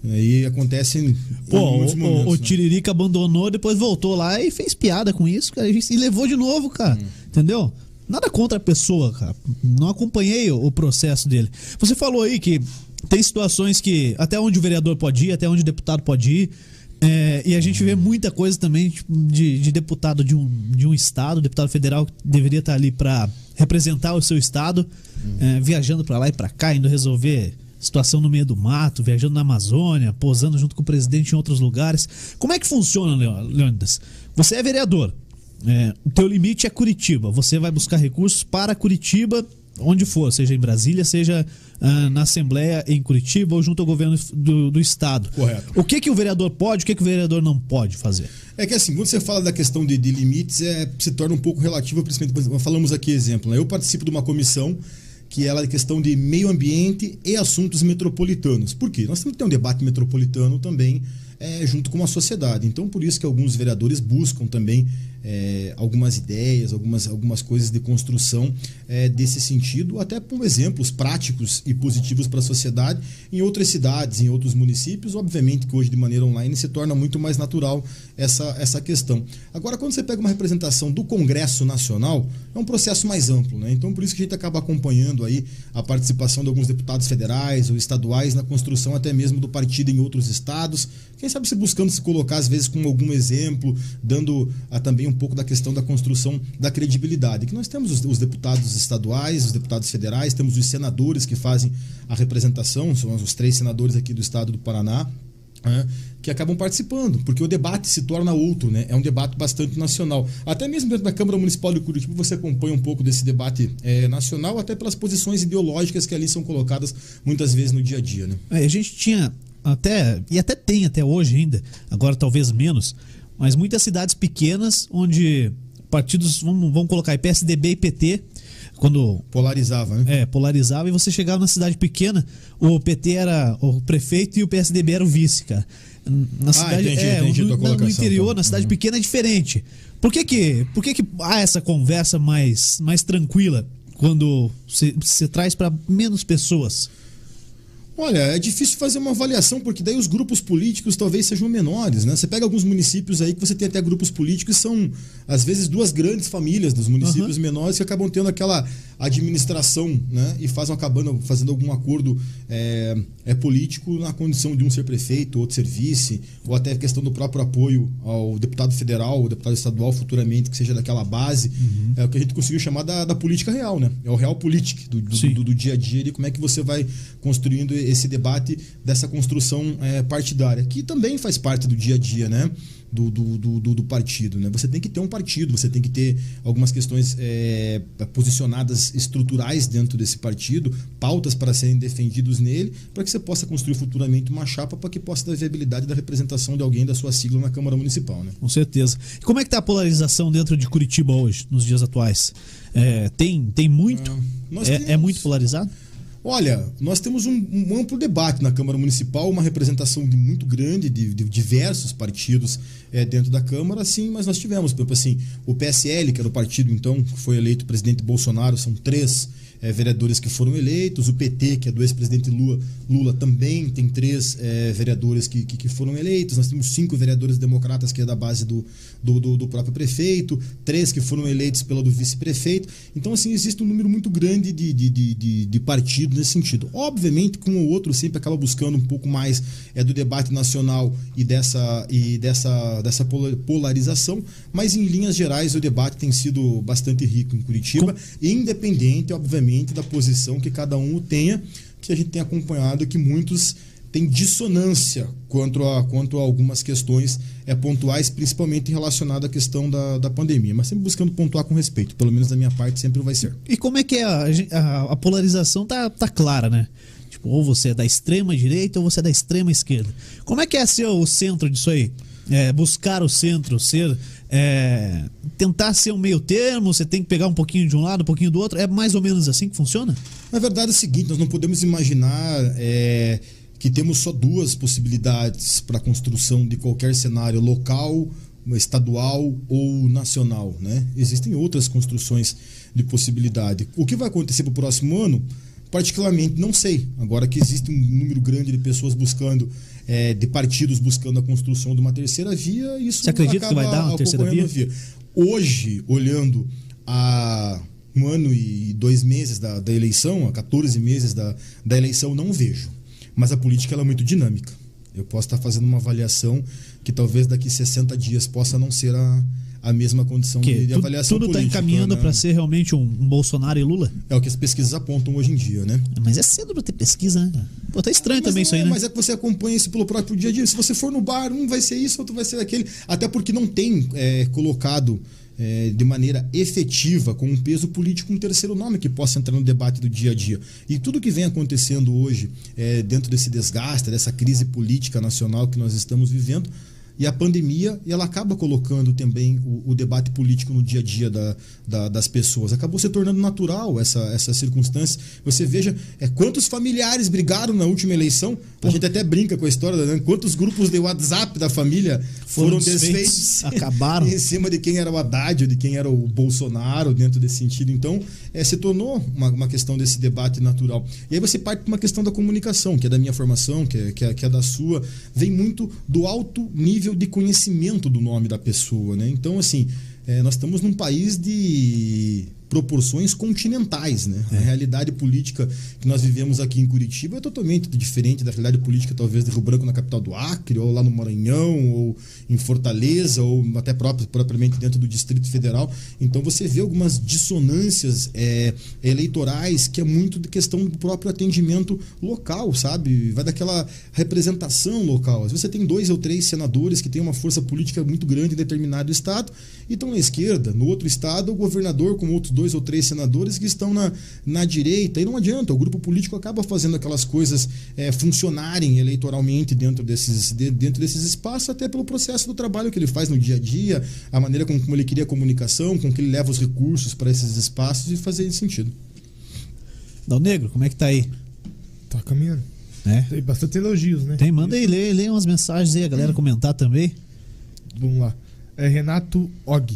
aí acontece em Pô, o, muitos o, momentos, o né? Tiririca abandonou, depois voltou lá e fez piada com isso, cara. E levou de novo, cara. Hum. Entendeu? Nada contra a pessoa, cara. Não acompanhei o, o processo dele. Você falou aí que tem situações que até onde o vereador pode ir, até onde o deputado pode ir. É, e a gente vê muita coisa também tipo, de, de, deputado de um, de um estado, deputado federal que deveria estar ali para representar o seu estado, uhum. é, viajando para lá e para cá, indo resolver situação no meio do mato, viajando na Amazônia, posando junto com o presidente em outros lugares. Como é que funciona, Leônidas? Você é vereador, é, o teu limite é Curitiba. Você vai buscar recursos para Curitiba, onde for, seja em Brasília, seja uh, na Assembleia em Curitiba ou junto ao governo do, do Estado. Correto. O que, que o vereador pode, o que, que o vereador não pode fazer? É que assim, quando você fala da questão de, de limites, é, se torna um pouco relativo, principalmente, falamos aqui exemplo, né? eu participo de uma comissão que ela é questão de meio ambiente e assuntos metropolitanos. Por quê? Nós temos que ter um debate metropolitano também é, junto com a sociedade. Então, por isso que alguns vereadores buscam também é, algumas ideias, algumas, algumas coisas de construção é, desse sentido, até com exemplos práticos e positivos para a sociedade em outras cidades, em outros municípios. Obviamente que hoje, de maneira online, se torna muito mais natural essa, essa questão. Agora, quando você pega uma representação do Congresso Nacional, é um processo mais amplo, né? Então, por isso que a gente acaba acompanhando aí a participação de alguns deputados federais ou estaduais na construção até mesmo do partido em outros estados. Quem sabe se buscando se colocar, às vezes, com algum exemplo, dando a, também um pouco da questão da construção da credibilidade. Que nós temos os, os, deputados estaduais, os deputados federais, temos os senadores que fazem a representação, são os três senadores aqui do estado do Paraná. É, que acabam participando, porque o debate se torna outro, né? É um debate bastante nacional. Até mesmo dentro da Câmara Municipal de Curitiba você acompanha um pouco desse debate é, nacional, até pelas posições ideológicas que ali são colocadas muitas vezes no dia a dia, né? É, a gente tinha até e até tem até hoje ainda, agora talvez menos, mas muitas cidades pequenas onde partidos, vamos, vamos colocar aí, PSDB e PT, quando polarizava, né? É, polarizava e você chegava na cidade pequena, o PT era o prefeito e o PSDB era o vice, cara. Na ah, cidade, entendi, é, entendi no, no, interior, tá. na cidade uhum. pequena é diferente. Por que que, por que que há essa conversa mais mais tranquila quando você traz para menos pessoas? Olha, é difícil fazer uma avaliação, porque daí os grupos políticos talvez sejam menores, né? Você pega alguns municípios aí que você tem até grupos políticos que são, às vezes, duas grandes famílias dos municípios uhum. menores que acabam tendo aquela administração, né? E fazem acabando fazendo algum acordo é, é político na condição de um ser prefeito, outro ser vice, ou até a questão do próprio apoio ao deputado federal, ou deputado estadual futuramente, que seja daquela base. Uhum. É o que a gente conseguiu chamar da, da política real, né? É o real político do, do, do, do, dia a dia de como é que você vai construindo esse debate dessa construção é, partidária, que também faz parte do dia a dia, né? Do, do, do, do, partido. Né? Você tem que ter um partido, você tem que ter algumas questões é, posicionadas estruturais dentro desse partido, pautas para serem defendidos nele, para que você possa construir futuramente uma chapa para que possa dar viabilidade da representação de alguém da sua sigla na Câmara Municipal. Né? Com certeza. E como é que está a polarização dentro de Curitiba hoje, nos dias atuais? É, tem, tem muito? É, é, é muito polarizado? Olha, nós temos um, um, amplo debate na Câmara Municipal, uma representação de muito grande de, de diversos partidos é, dentro da Câmara, sim, mas nós tivemos, por exemplo, assim, o PSL, que era o partido então que foi eleito presidente Bolsonaro, são três é, vereadores que foram eleitos. O PT, que é do ex-presidente Lula, Lula, também tem três é, vereadores que, que, que, foram eleitos. Nós temos cinco vereadores democratas, que é da base do, do, do, do próprio prefeito, três que foram eleitos pela do vice-prefeito. Então, assim, existe um número muito grande de, de, de, de, partidos nesse sentido. Obviamente, com o outro sempre acaba buscando um pouco mais é, do debate nacional e dessa, e dessa, dessa polarização, mas em linhas gerais o debate tem sido bastante rico em Curitiba, com... independente, obviamente independente da posição que cada um tenha, que a gente tem acompanhado que muitos têm dissonância quanto a, quanto a algumas questões é, pontuais, principalmente relacionadas à questão da, da pandemia, mas sempre buscando pontuar com respeito, pelo menos da minha parte sempre vai ser. E como é que é a, a, a polarização tá, tá clara, né? Tipo, ou você é da extrema direita ou você é da extrema esquerda. Como é que é ser o centro disso aí? É, buscar o centro, ser é, tentar ser um meio termo, você tem que pegar um pouquinho de um lado, um pouquinho do outro. É mais ou menos assim que funciona? Na verdade é o seguinte, nós não podemos imaginar é, que temos só duas possibilidades para a construção de qualquer cenário local, estadual ou nacional. Né? Existem outras construções de possibilidade. O que vai acontecer para o próximo ano? Particularmente, não sei. Agora que existe um número grande de pessoas buscando é, de partidos buscando a construção de uma terceira via, isso Você acredita que vai dar uma terceira via? via? Hoje, olhando a, um ano e dois meses da, da eleição, a 14 meses da, da eleição, não vejo. Mas a política ela é muito dinâmica. Eu posso estar fazendo uma avaliação que talvez daqui 60 dias possa não ser a, a mesma condição Que de, tu- avaliação tudo está encaminhando né? para ser realmente um, um Bolsonaro e Lula? É o que as pesquisas apontam hoje em dia, né? Mas é cedo pra ter pesquisa, né? Pô, tá estranho Mas também não isso aí, é, né? Mas é que você acompanha isso pelo próprio dia a dia. Se você for no bar, um vai ser isso, outro vai ser aquele. Até porque não tem é, colocado é, de maneira efetiva, com um peso político, um terceiro nome que possa entrar no debate do dia a dia. E tudo que vem acontecendo hoje, é, dentro desse desgaste, dessa crise política nacional que nós estamos vivendo, e a pandemia, ela acaba colocando também o, o debate político no dia a dia da, da- das pessoas. Acabou se tornando natural essa, essa circunstância. Você veja é, quantos familiares brigaram na última eleição. A gente até brinca com a história, né? Quantos grupos de WhatsApp da família Foram foram, desfeitos, desfeitos. acabaram. *laughs* em cima de quem era o Haddad de quem era o Bolsonaro, dentro desse sentido. Então, é, se tornou uma, uma questão desse debate natural. E aí você parte para uma questão da comunicação, que é da minha formação, que é, que é, que é da sua, vem muito do alto nível de conhecimento do nome da pessoa. Né? Então, assim, é, nós estamos num país de proporções continentais, né? A realidade política que nós vivemos aqui em Curitiba é totalmente diferente da realidade política talvez de Rio Branco na capital do Acre, ou lá no Maranhão, ou em Fortaleza, ou até próprio, propriamente dentro do Distrito Federal. Então você vê algumas dissonâncias é, eleitorais que é muito de questão do próprio atendimento local, sabe? Vai daquela representação local. Às vezes você tem dois ou três senadores que têm uma força política muito grande em determinado estado e estão na esquerda. No outro estado, o governador com outros dois ou três senadores que estão na, na direita. E não adianta, o grupo político acaba fazendo aquelas coisas é, funcionarem eleitoralmente dentro desses, de- dentro desses espaços, até pelo processo do trabalho que ele faz no dia a dia, a maneira como, como ele cria a comunicação, com que ele leva os recursos para esses espaços e fazer sentido. Dal Negro, como é que tá aí? Tá caminhando. É? Tem bastante elogios, né? Tem, manda aí, lê, lê umas mensagens aí, a galera comentar também. Vamos lá. É Renato Og.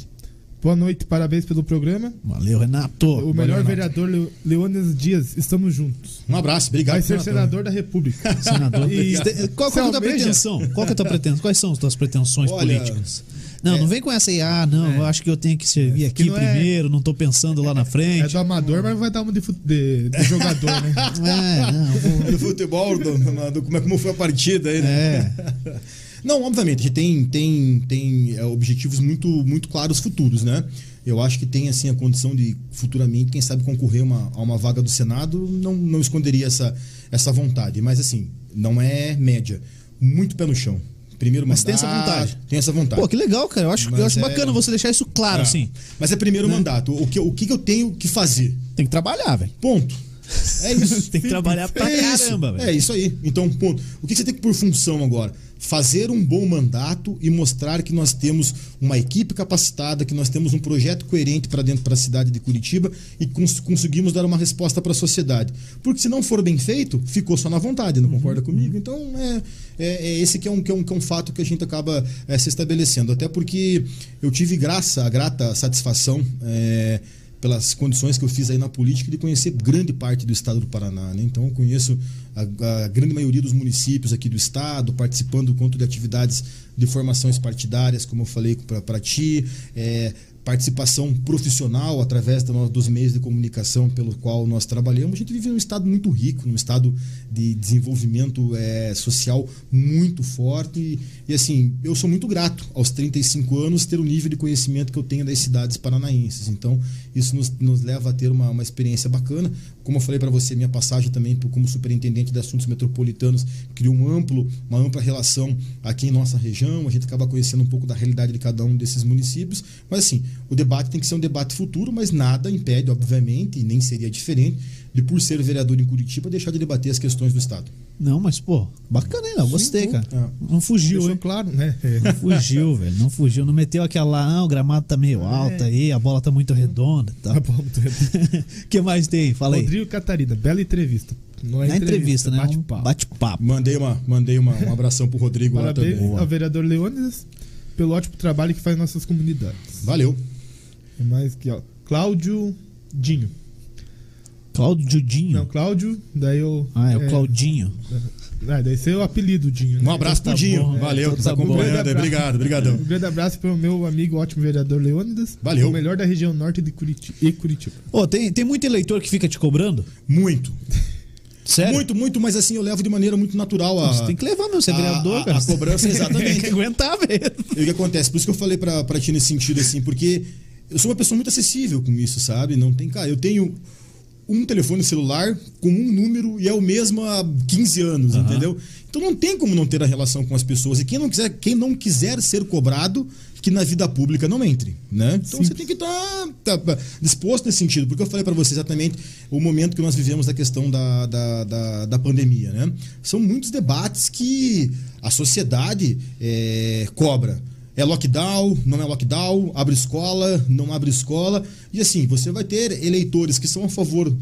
Boa noite, parabéns pelo programa. Valeu, Renato. o melhor Renato. vereador Leônidas Dias, estamos juntos. Um abraço, obrigado. Vai ser Renato. senador da República. *laughs* Senador. E- qual, qual é a tua pretensão? Qual é a tua pretensão? Quais são as tuas pretensões Olha, políticas? Não, é- não vem com essa aí, ah, não, eu acho que eu tenho que servir aqui que não é- primeiro, não tô pensando lá na *laughs* É frente. do amador, mas vai dar uma de, de- de jogador, né? *laughs* É, não, vou- do futebol, do, do- como, é, como foi a partida aí, né? é. Não, obviamente, a gente tem, tem, tem é, objetivos muito, muito claros futuros, né? Eu acho que tem assim a condição de futuramente, quem sabe, concorrer uma, a uma vaga do Senado, não, não esconderia essa, essa vontade. Mas assim, não é média. Muito pé no chão. Primeiro Mas mandato. tem essa vontade. Tem essa vontade. Pô, que legal, cara. Eu acho, eu Mas acho é- bacana você deixar isso claro, É. assim. Mas é primeiro mandato. O que, o que eu tenho que fazer? Tem que trabalhar, velho. Ponto. É *laughs* isso. Tem que trabalhar pra é caramba, velho. É isso aí. Então, ponto. O que você tem que por função agora? Fazer um bom mandato e mostrar que nós temos uma equipe capacitada, que nós temos um projeto coerente para dentro para a cidade de Curitiba e cons- conseguimos dar uma resposta para a sociedade. Porque se não for bem feito, ficou só na vontade, não concorda comigo? Então, é, é, é esse que é, um, que, é um, que é um fato que a gente acaba é, se estabelecendo. Até porque eu tive graça, a grata satisfação. Pelas condições que eu fiz aí na política de conhecer grande parte do estado do Paraná. Né? Então eu conheço a, a grande maioria dos municípios aqui do estado, participando quanto de atividades de formações partidárias, como eu falei para ti, é, participação profissional através dos meios de comunicação pelo qual nós trabalhamos. A gente vive num estado muito rico, num estado de desenvolvimento é, social muito forte. E, e, assim, eu sou muito grato aos 35 anos ter o nível de conhecimento que eu tenho das cidades paranaenses. Então, isso nos, nos leva a ter uma, uma experiência bacana. Como eu falei para você, minha passagem também como superintendente de assuntos metropolitanos criou um amplo, uma ampla relação aqui em nossa região. A gente acaba conhecendo um pouco da realidade de cada um desses municípios. Mas assim, o debate tem que ser um debate futuro, mas nada impede, obviamente, e nem seria diferente, de por ser vereador em Curitiba deixar de debater as questões do Estado. Não, mas, pô, bacana, hein? Léo? Gostei, Sim, cara. é. Não fugiu, Deixou hein? claro, né? É. Não fugiu, velho. Não fugiu. Não meteu aquela, ah, o gramado tá meio alto aí, a bola tá muito redonda. Tá bom, muito bem. O que mais tem? Fala aí. Rodrigo Catarina, bela entrevista. Não é Na entrevista, né? Um Bate-papo. Bate-papo. Mandei, uma, mandei uma, um abração pro Rodrigo lá também. ao vereador Leônidas pelo ótimo trabalho que faz em nossas comunidades. Valeu. É mais que, ó. Cláudio Dinho. Cláudio Judinho. Não, Cláudio, daí eu. Ah, é o Claudinho. Ah, daí esse é o apelido, Dinho. Um né? abraço Então pro tá Dinho. bom, é, Valeu, então que tá acompanhando. Um abraço. Obrigado, obrigadão. Um grande abraço pro meu amigo ótimo vereador Leônidas. Valeu. O melhor da região norte de Curitiba e Curitiba. Ô, tem, tem muito eleitor que fica te cobrando? Muito. *laughs* Sério? Muito, muito, mas assim, eu levo de maneira muito natural a. Você tem que levar, meu. Você é a- vereador, a- cara. a cobrança, *laughs* exatamente. tem que aguentar mesmo. E o que acontece? Por isso que eu falei pra, pra ti nesse sentido, assim, porque eu sou uma pessoa muito acessível com isso, sabe? Não tem, cara, eu tenho um telefone celular com um número e é o mesmo há 15 anos, Aham. entendeu? Então não tem como não ter a relação com as pessoas. E quem não quiser, quem não quiser ser cobrado, que na vida pública não entre, né? Então Sim. você tem que estar disposto nesse sentido, porque eu falei para você exatamente o momento que nós vivemos da questão da, da, da, da pandemia, né? São muitos debates que a sociedade eh, cobra. É lockdown, não é lockdown, abre escola, não abre escola. E assim, você vai ter eleitores que são a favor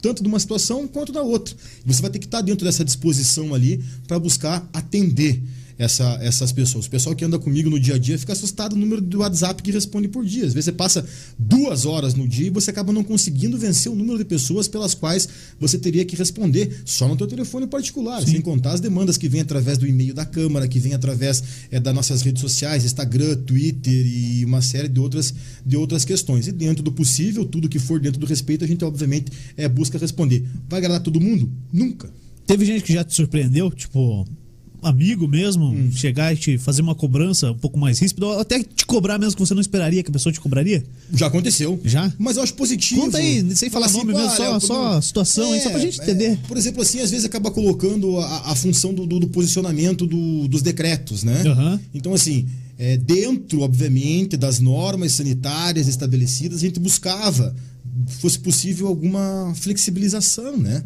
tanto de uma situação quanto da outra. Você vai ter que estar dentro dessa disposição ali para buscar atender essa- essas pessoas. O pessoal que anda comigo no dia a dia fica assustado no número do WhatsApp que responde por dia. Às vezes você passa duas horas no dia e você acaba não conseguindo vencer o número de pessoas pelas quais você teria que responder só no teu telefone particular, sem contar as demandas que vêm através do e-mail da Câmara, que vem através eh, das nossas redes sociais, Instagram, Twitter e uma série de outras, de outras questões. E dentro do possível, tudo que for dentro do respeito, a gente obviamente eh, busca responder. Vai agradar todo mundo? Nunca. Teve gente que já te surpreendeu, tipo, amigo mesmo, Hum. chegar e te fazer uma cobrança um pouco mais ríspida, ou até te cobrar mesmo que você não esperaria que a pessoa te cobraria? Já aconteceu. Já? Mas eu acho positivo. Conta aí, sem falar assim, nome pô, mesmo, só, Léo, só a situação aí, só pra gente entender. por exemplo, assim, às vezes acaba colocando a, a função do, do- do posicionamento do- dos decretos, né? Aham. Então, assim, é, dentro, obviamente, das normas sanitárias estabelecidas, a gente buscava, fosse possível, alguma flexibilização, né?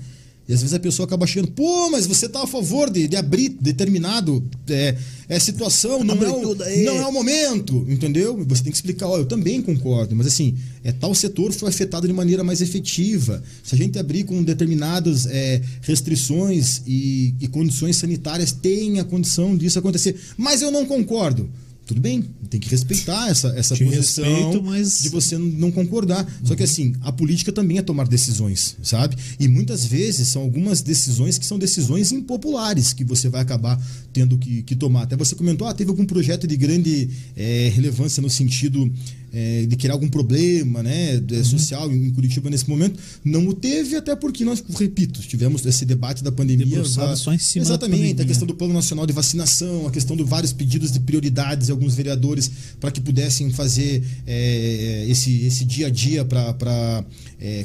E às vezes a pessoa acaba achando, pô, mas você está a favor de, de abrir determinado é, é, situação, não é, o, aí. não é o momento, entendeu? Você tem que explicar, ó, eu também concordo, mas assim, é, tal setor foi afetado de maneira mais efetiva. Se a gente abrir com determinadas é, restrições e, e condições sanitárias, tem a condição disso acontecer. Mas eu não concordo. Tudo bem, tem que respeitar essa, essa Te posição respeito, mas- de você não concordar. Só que assim, a política também é tomar decisões, sabe? E muitas vezes são algumas decisões que são decisões impopulares que você vai acabar tendo que, que tomar. Até você comentou, ah, teve algum projeto de grande eh, relevância no sentido eh, de criar algum problema né, de- social em Curitiba nesse momento. Não o teve, até porque nós, repito, tivemos esse debate da pandemia. Debruçado só em cima Exatamente, pandemia. a questão do Plano Nacional de Vacinação, a questão de vários pedidos de prioridades de alguns vereadores para que pudessem fazer eh, esse, esse dia a dia para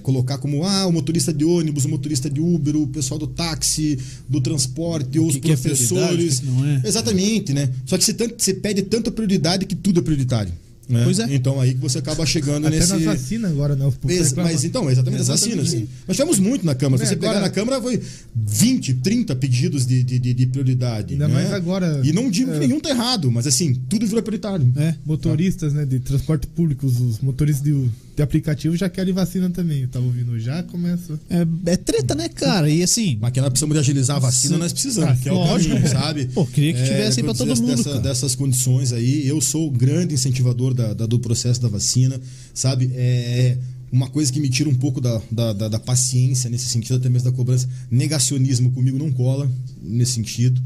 colocar como ah, o motorista de ônibus, o motorista de Uber, o pessoal do táxi, do transporte, os que que é professores. que que não é. Exatamente, né? Só que você, tanto, você pede tanta prioridade que tudo é prioritário. Né? Pois é. Então aí que você acaba chegando Até nesse. nas vacinas agora, né? Reclama. Mas então, exatamente, as Exatamente. vacinas. Nós tivemos muito na Câmara. Se É, você pegar agora- na Câmara, foi 20, 30 pedidos de, de, de- de prioridade. Ainda né? mais agora, E não digo que é. nenhum tá errado, mas assim, tudo virou prioritário. É. Motoristas, né, de transporte público, os- os motoristas de, de aplicativo já querem vacina também. Eu tava ouvindo, já começa. É, é treta, né, cara? E assim, Mas que nós precisamos de agilizar a vacina, Sim. nós precisamos, Ah, que é o lógico. caminho, sabe? Pô, queria que tivesse aí pra todo dessa- mundo, dessa- cara. dessas condições aí. Eu sou o grande incentivador da- da- do processo da vacina, sabe? É uma coisa que me tira um pouco da, da, da- da paciência nesse sentido, até mesmo da cobrança. Negacionismo comigo não cola nesse sentido.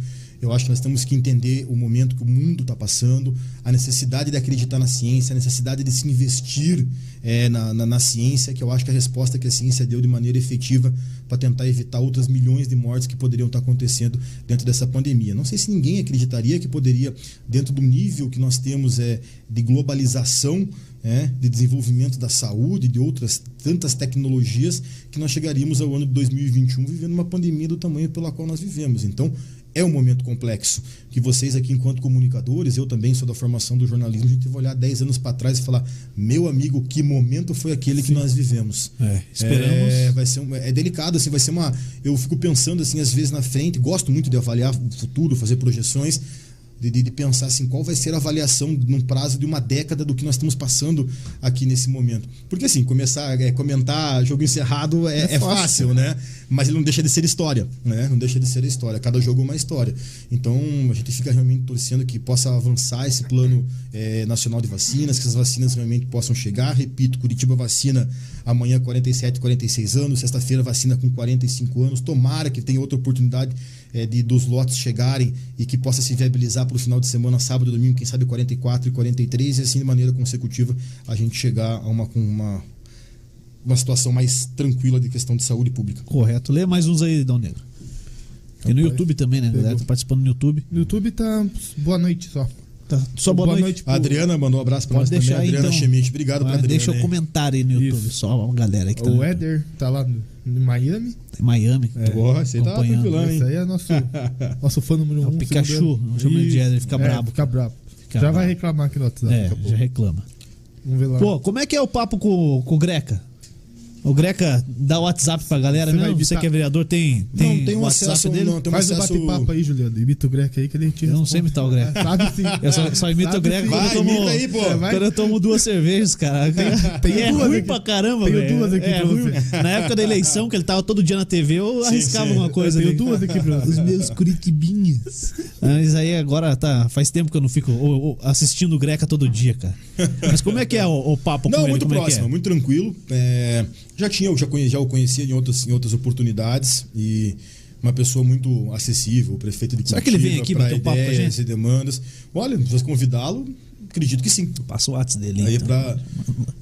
Eu acho que nós temos que entender o momento que o mundo está passando, a necessidade de acreditar na ciência, a necessidade de se investir é, na, na, na ciência, que eu acho que a resposta que a ciência deu de maneira efetiva para tentar evitar outras milhões de mortes que poderiam estar acontecendo dentro dessa pandemia. Não sei se ninguém acreditaria que poderia, dentro do nível que nós temos é, de globalização, é, de desenvolvimento da saúde, de outras tantas tecnologias, que nós chegaríamos ao ano de 2021 vivendo uma pandemia do tamanho pela qual nós vivemos. Então, é um momento complexo que vocês aqui enquanto comunicadores, eu também sou da formação do jornalismo, a gente vai olhar 10 anos para trás e falar, meu amigo, que momento foi aquele que nós vivemos. É, esperamos. É, vai ser um- é delicado assim, vai ser uma, eu fico pensando assim às vezes na frente, gosto muito de avaliar o futuro, fazer projeções de, de, pensar assim, qual vai ser a avaliação num prazo de uma década do que nós estamos passando aqui nesse momento. Porque assim, começar é, comentar jogo encerrado é, é, é fácil, né? Mas ele não deixa de ser história, né? Não deixa de ser história. Cada jogo é uma história. Então a gente fica realmente torcendo que possa avançar esse plano é, nacional de vacinas, que as vacinas realmente possam chegar. Repito, Curitiba vacina amanhã 47, 46 anos, sexta-feira vacina com 45 anos. Tomara que tenha outra oportunidade é, de dos lotes chegarem e que possa se viabilizar para o final de semana, sábado, domingo, quem sabe 44 e 43, e assim de maneira consecutiva a gente chegar a uma, uma, uma situação mais tranquila de questão de saúde pública. Correto. Lê mais uns aí, Dão Negro. E no YouTube também, né? Galera tá participando no YouTube. No YouTube tá boa noite só. Tá. Só boa, boa noite. noite Adriana mandou um abraço pra Pode nós deixar também. Adriana então. Schmidt. Obrigado pra Adriana. Deixa o comentário aí no YouTube, Isso. só a galera que tá. O Éder tá lá no, no Miami. Miami. É. Boa, esse aí tá tranquilão, hein? Esse aí é nosso, *laughs* nosso fã número é um. O Pikachu, não chama de Éder, fica é, brabo. Fica brabo. Fica já bravo. vai reclamar aqui no WhatsApp. É, já reclama. Vamos ver lá. Pô, como é que é o papo com, com o Greca? O Greca dá o WhatsApp pra galera, você não? Você que é vereador tem, tem, não, tem um WhatsApp acesso, dele? Não, tem Faz um acesso... bate-papo aí, Juliano. Imita o Greca aí que ele te Eu não sei imitar o Greca. Sabe sim. Eu só, só imito o Greca quando, eu tomo, aí, pô. É, quando eu tomo duas cervejas, cara. Tem, tem é ruim aqui. pra caramba, velho. Tenho duas aqui é, pra ruim. você. Na época da eleição, que ele tava todo dia na TV, eu sim, arriscava sim. alguma coisa. Tenho duas aqui pra você. Os meus curitibinhas. Mas aí agora tá. Faz tempo que eu não fico assistindo o Greca todo dia, cara. Mas como é que é o, o papo não, com ele? Não, muito próximo, é é? muito tranquilo. É, já tinha, eu já, conhecia, já o conhecia em outras, em outras oportunidades e uma pessoa muito acessível, prefeito de Curitiba. Será que ele vem aqui bater um papo com a gente? e demandas. Olha, se convidá-lo, acredito que sim. Passa o WhatsApp dele. Aí então. pra,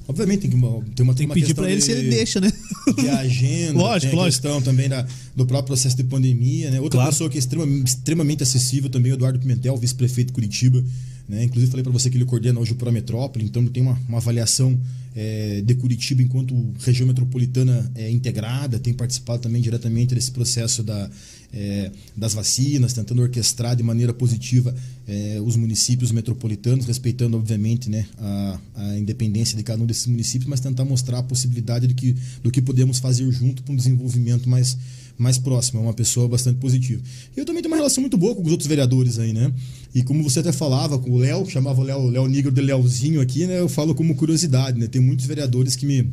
obviamente tem que uma, tem uma, tem que pedir para ele se ele deixa, né? De agenda, lógico, *laughs* tem a lógico. questão também da, do próprio processo de pandemia, né? Outra Claro. pessoa que é extremamente, extremamente acessível também, o Eduardo Pimentel, vice-prefeito de Curitiba. Né? Inclusive falei para você que ele coordena hoje o Pro Metrópole, então tem uma, uma avaliação é, de Curitiba enquanto região metropolitana é, integrada, tem participado também diretamente desse processo da, é, das vacinas, tentando orquestrar de maneira positiva é, os municípios metropolitanos, respeitando, obviamente, né, a, a, independência de cada um desses municípios, mas tentar mostrar a possibilidade de que, do que podemos fazer junto para um desenvolvimento mais, mais próximo. É uma pessoa bastante positiva. E eu também tenho uma relação muito boa com os outros vereadores aí, né? E como você até falava com o Léo, chamava o Léo, Léo Nigro de Léozinho aqui, né? Eu falo como curiosidade, né? Tem muitos vereadores que me,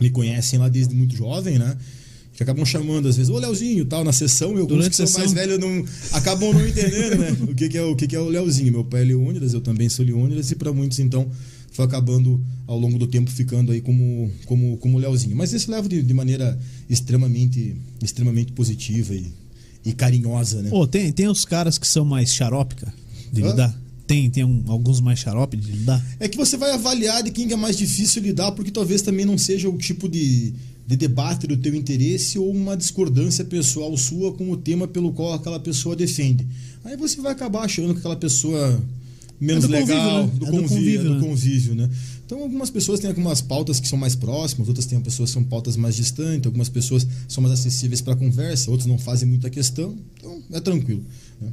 me conhecem lá desde muito jovem, né? que acabam chamando às vezes, ô Leozinho, tal, na sessão, e alguns Durante que são sessão. mais velhos não, acabam não entendendo, né? *laughs* O que, que é o que, que é o Leozinho. Meu pai é Leônidas, eu também sou Leônidas, e para muitos, então, foi acabando ao longo do tempo ficando aí como, como, como Leozinho. Mas isso leva de, de maneira extremamente, extremamente positiva e, e carinhosa, né? Pô, tem, tem os caras que são mais xarope, cara, de Hã? lidar. Tem, tem um- alguns mais xarope de lidar. É que você vai avaliar de quem é mais difícil lidar, porque talvez também não seja o tipo de, de debate do teu interesse ou uma discordância pessoal sua com o tema pelo qual aquela pessoa defende. Aí você vai acabar achando que aquela pessoa menos É do convívio, legal, né? do, É convívio, convívio, é do né? convívio, né? Então algumas pessoas têm algumas pautas que são mais próximas, outras têm pessoas que são pautas mais distantes, algumas pessoas são mais acessíveis para conversa, outras não fazem muita questão. Então é tranquilo. né?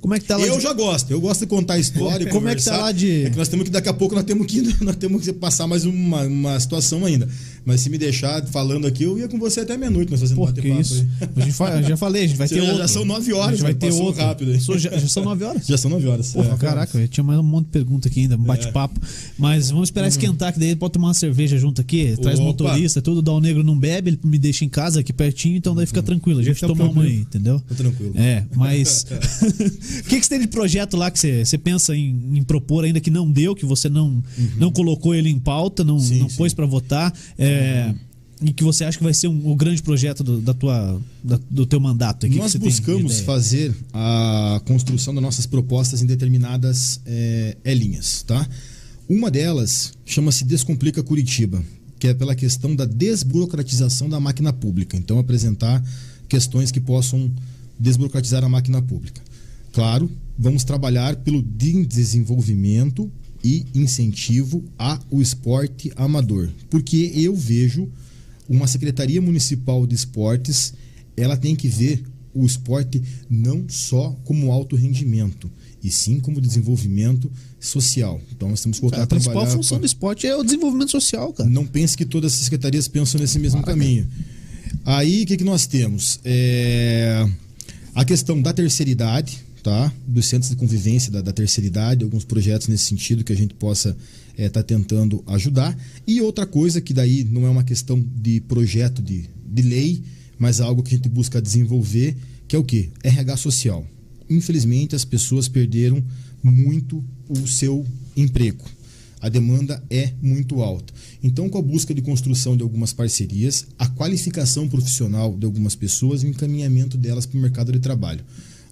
Como é que tá lá? Eu de- já gosto, eu gosto de contar a história. Como é que tá lá de- É que nós temos que, daqui a pouco, nós temos que, *laughs* nós temos que passar mais uma, uma situação ainda. Mas se me deixar falando aqui, eu ia com você até meia-noite, nós fazendo Pô, bater papo isso? aí. A gente fa- já falei, a gente vai Já- ter já outro. são nove horas, A gente vai né? ter outro. rápido aí. Já, já são nove horas? *laughs* Já são nove horas. Porra, É. caraca, eu tinha mais um monte de pergunta aqui ainda, um bate-papo. Mas vamos esperar esquentar, que daí pode tomar uma cerveja junto aqui, traz Opa. motorista, tudo, dá o negro não bebe, ele me deixa em casa aqui pertinho, então daí fica tranquilo. A gente toma uma tranquilo. aí, entendeu? Tá tranquilo. É, mas. O *laughs* *laughs* que, que você tem de projeto lá que você, você pensa em, em propor ainda que não deu, que você não, não colocou ele em pauta, não, Uhum. Sim, não sim. pôs pra votar? é, E que você acha que vai ser um, o grande projeto do, da tua, da- do teu mandato? Que Nós que buscamos fazer a construção das nossas propostas em determinadas é, é, linhas, tá? Uma delas chama-se Descomplica Curitiba, que é pela questão da desburocratização da máquina pública. Então, apresentar questões que possam desburocratizar a máquina pública. Claro, vamos trabalhar pelo de- desenvolvimento e incentivo ao esporte amador, porque eu vejo uma secretaria municipal de esportes, ela tem que ver o esporte não só como alto rendimento, e sim como desenvolvimento social. Então nós temos que voltar a a principal trabalhar função com- do esporte é o desenvolvimento social, cara. não pense que todas as secretarias pensam nesse mesmo caminho. Aí, o que, que nós temos? É, A questão da terceira idade, tá? Dos centros de convivência da, da terceira idade, alguns projetos nesse sentido que a gente possa estar é, tá tentando ajudar. E outra coisa que daí não é uma questão de projeto de, de lei, mas algo que a gente busca desenvolver, que é o quê? RH social. Infelizmente, as pessoas perderam muito o seu emprego. A demanda é muito alta. Então, com a busca de construção de algumas parcerias, a qualificação profissional de algumas pessoas e o encaminhamento delas para o mercado de trabalho.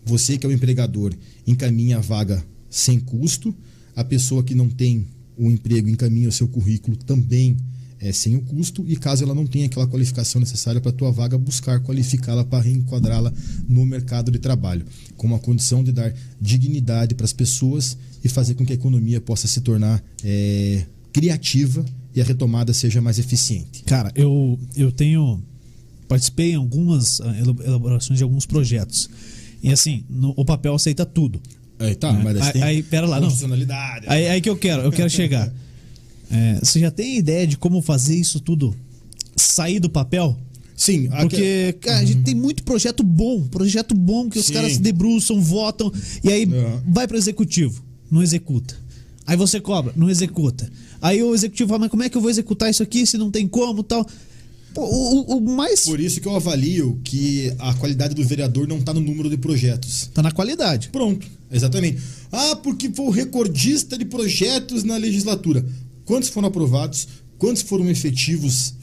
Você que é o empregador encaminha a vaga sem custo, a pessoa que não tem o emprego encaminha o seu currículo também é, sem o custo. E caso ela não tenha aquela qualificação necessária para a tua vaga, buscar qualificá-la para reenquadrá-la no mercado de trabalho, com a condição de dar dignidade para as pessoas e fazer com que a economia possa se tornar é, criativa e a retomada seja mais eficiente. Cara, eu, eu tenho participei em algumas ah, elaborações de alguns projetos e assim, no, o papel aceita tudo. Aí tá, né? mas aí, aí, pera lá, não. funcionalidade. Aí, aí que eu quero, eu quero chegar. *laughs* É, você já tem ideia de como fazer isso tudo sair do papel? Sim, porque cara, a gente tem muito projeto bom, projeto bom que os Sim. caras se debruçam, votam e aí É. vai para o executivo, não executa. Aí você cobra, não executa. Aí o executivo fala, mas como é que eu vou executar isso aqui se não tem como tal? Pô, o, o- o mais Por isso que eu avalio que a qualidade do vereador não está no número de projetos. tá na qualidade. Pronto, exatamente. Ah, porque foi o recordista de projetos na legislatura. Quantos foram aprovados? Quantos foram efetivos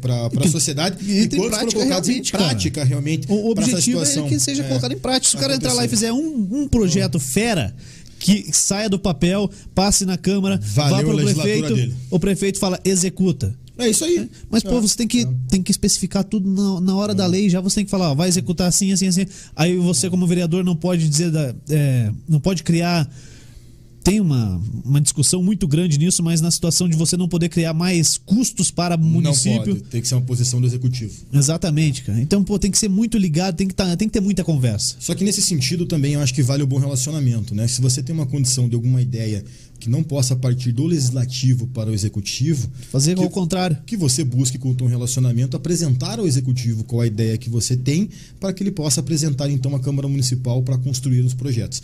para a sociedade? e E quantos foram prática colocados em realmente, cara. prática realmente? O, o objetivo é que seja colocado em prática. Se o cara entrar lá e fizer um, um projeto fera que saia do papel, passe na Câmara, Valeu vá a pro legislatura prefeito, dele. o prefeito fala, executa. É isso aí. Mas, pô, É. você tem que, tem que especificar tudo na, na hora da lei, já você tem que falar, ó, vai executar assim, assim, assim. Aí você, como vereador, não pode dizer, da- é, não pode criar. Tem uma, uma discussão muito grande nisso, mas na situação de você não poder criar mais custos para o município. Não pode, tem que ser uma posição do executivo. Exatamente, cara. Então, pô, tem que ser muito ligado, tem que, tá, tem que ter muita conversa. Só que nesse sentido também eu acho que vale o bom relacionamento, né? Se você tem uma condição de alguma ideia que não possa partir do legislativo para o executivo, Fazer que, ao contrário. que você busque com o teu relacionamento apresentar ao executivo qual a ideia que você tem para que ele possa apresentar então à Câmara Municipal para construir os projetos.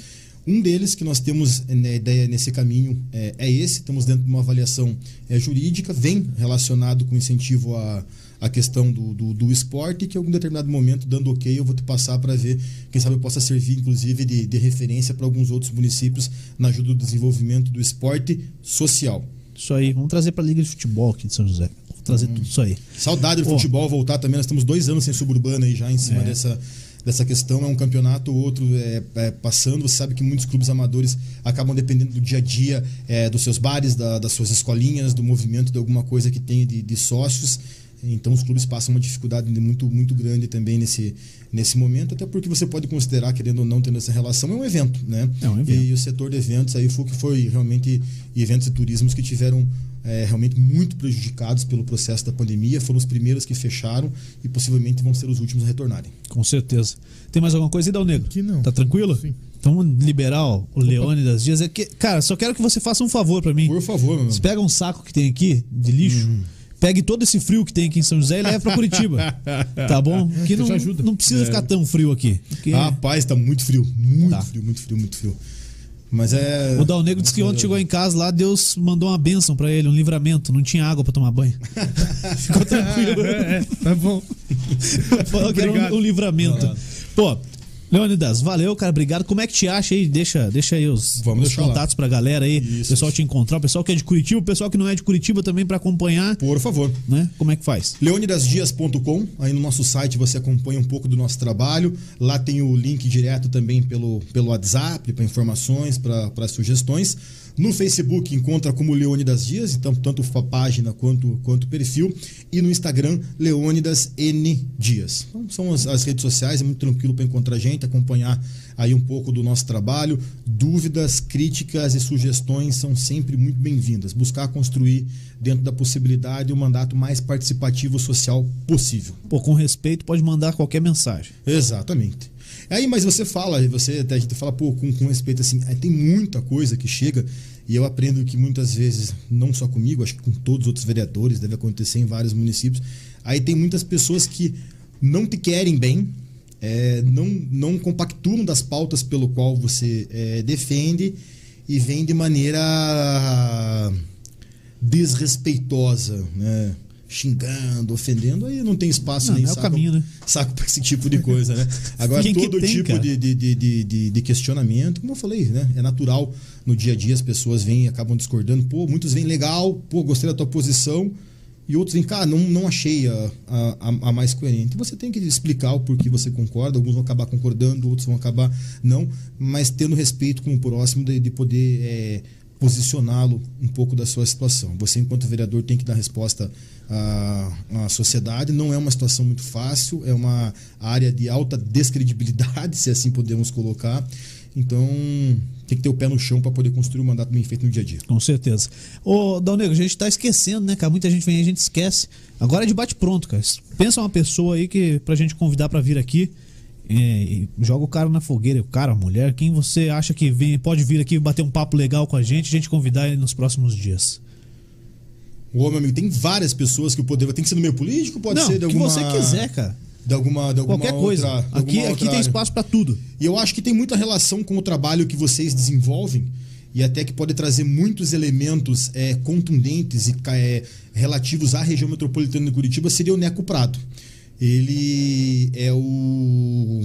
Um deles que nós temos né, ideia nesse caminho é, é esse, estamos dentro de uma avaliação é, jurídica, vem relacionado com incentivo à, à questão do, do, do esporte, que em algum determinado momento, dando ok, eu vou te passar para ver, quem sabe eu possa servir inclusive de, de referência para alguns outros municípios na ajuda do desenvolvimento do esporte social. Isso aí. Vamos trazer pra Liga de Futebol aqui de São José. Vamos trazer tudo isso aí. Saudade do Pô. futebol voltar também. Nós estamos dois anos sem suburbana aí já em cima É. dessa, dessa questão. É um campeonato, outro é, é, passando. Você sabe que muitos clubes amadores acabam dependendo do dia a dia, é, dos seus bares, da- das suas escolinhas, do movimento de alguma coisa que tenha de, de sócios. Então os clubes passam uma dificuldade muito, muito grande também nesse, nesse momento, até porque você pode considerar, querendo ou não, tendo essa relação, é um evento, né? É um evento. E, o setor de eventos aí foi que foi realmente eventos e turismos que tiveram é, realmente muito prejudicados pelo processo da pandemia, foram os primeiros que fecharam e possivelmente vão ser os últimos a retornarem. Com certeza. Tem mais alguma coisa aí, Dal Negro? Aqui não. Tá tranquilo? Sim. Então vamos liberar ó, o Leônidas Dias. É que, cara, só quero que você faça um favor pra mim. Por favor, meu Você pega um saco que tem aqui de lixo, Uhum. Pegue todo esse frio que tem aqui em São José e leva pra Curitiba. tá bom? Que não, não precisa ficar tão frio aqui. Porque Rapaz, tá muito frio. Muito Tá. frio, muito frio, muito frio. Mas é. o Dal Negro disse que ontem chegou em casa lá, Deus mandou uma bênção pra ele, um livramento. Não tinha água pra tomar banho. *laughs* Ficou tranquilo. É, tá bom. Falou que era um, um livramento. Pô, Leônidas, valeu, cara. Obrigado. Como é que te acha aí? Deixa, deixa aí os, Vamos os deixar lá. contatos pra galera aí. Isso, o pessoal isso. te encontrar, o pessoal que é de Curitiba, o pessoal que não é de Curitiba também pra acompanhar, Por favor. né? Como é que faz? Leonidasdias.com, aí no nosso site você acompanha um pouco do nosso trabalho. Lá tem o link direto também pelo, pelo WhatsApp para informações, para sugestões. No Facebook encontra como Leônidas Dias, então tanto a página quanto quanto perfil. E no Instagram, Leônidas N Dias. Então, são as, as redes sociais, é muito tranquilo para encontrar a gente, acompanhar aí um pouco do nosso trabalho. Dúvidas, críticas e sugestões são sempre muito bem-vindas. Buscar construir dentro da possibilidade o mandato mais participativo social possível. Pô, com respeito, pode mandar qualquer mensagem. Exatamente. Aí, mas você fala, você até gente fala, pô, com, com respeito assim, tem muita coisa que chega e eu aprendo que muitas vezes, não só comigo, acho que com todos os outros vereadores, deve acontecer em vários municípios, aí tem muitas pessoas que não te querem bem é, não, não compactuam das pautas pelo qual você é, defende e vem de maneira desrespeitosa, né? Xingando, ofendendo, aí não tem espaço Não, nem não é saco, caminho, né? saco para esse tipo de coisa, né? *laughs* Agora, Quem que todo tem, tipo de, de, de, de, de- questionamento, como eu falei, né? É natural no dia a dia as pessoas vêm e acabam discordando. Pô, muitos vêm legal, pô, gostei da tua posição. E outros vêm, cara, não, não achei a, a, a- a mais coerente. Você tem que explicar o porquê você concorda. Alguns vão acabar concordando, outros vão acabar não. Mas tendo respeito com o próximo de, de poder é, posicioná-lo um pouco da sua situação. Você, enquanto vereador, tem que dar resposta à, à sociedade. Não é uma situação muito fácil, é uma área de alta descredibilidade, *laughs* se assim podemos colocar. Então, tem que ter o pé no chão para poder construir um mandato bem feito no dia a dia. Com certeza. Ô, Negro, a gente tá esquecendo, né, cara? Muita gente vem aí, a gente esquece. Agora é de bate pronto, cara. Pensa uma pessoa aí que pra gente convidar pra vir aqui. é, e joga o cara na fogueira, o cara, a mulher, quem você acha que vem, pode vir aqui bater um papo legal com a gente, a gente convidar ele nos próximos dias. Ô, meu amigo, tem várias pessoas que o poder. Tem que ser no meio político? Pode Não, ser de o que alguma. você quiser, cara. De alguma, de alguma Qualquer outra, coisa. de alguma Aqui, aqui outra tem área. espaço pra tudo. E eu acho que tem muita relação com o trabalho que vocês desenvolvem e até que pode trazer muitos elementos é, contundentes e é, relativos à região metropolitana de Curitiba seria o Neco Prado. Ele é o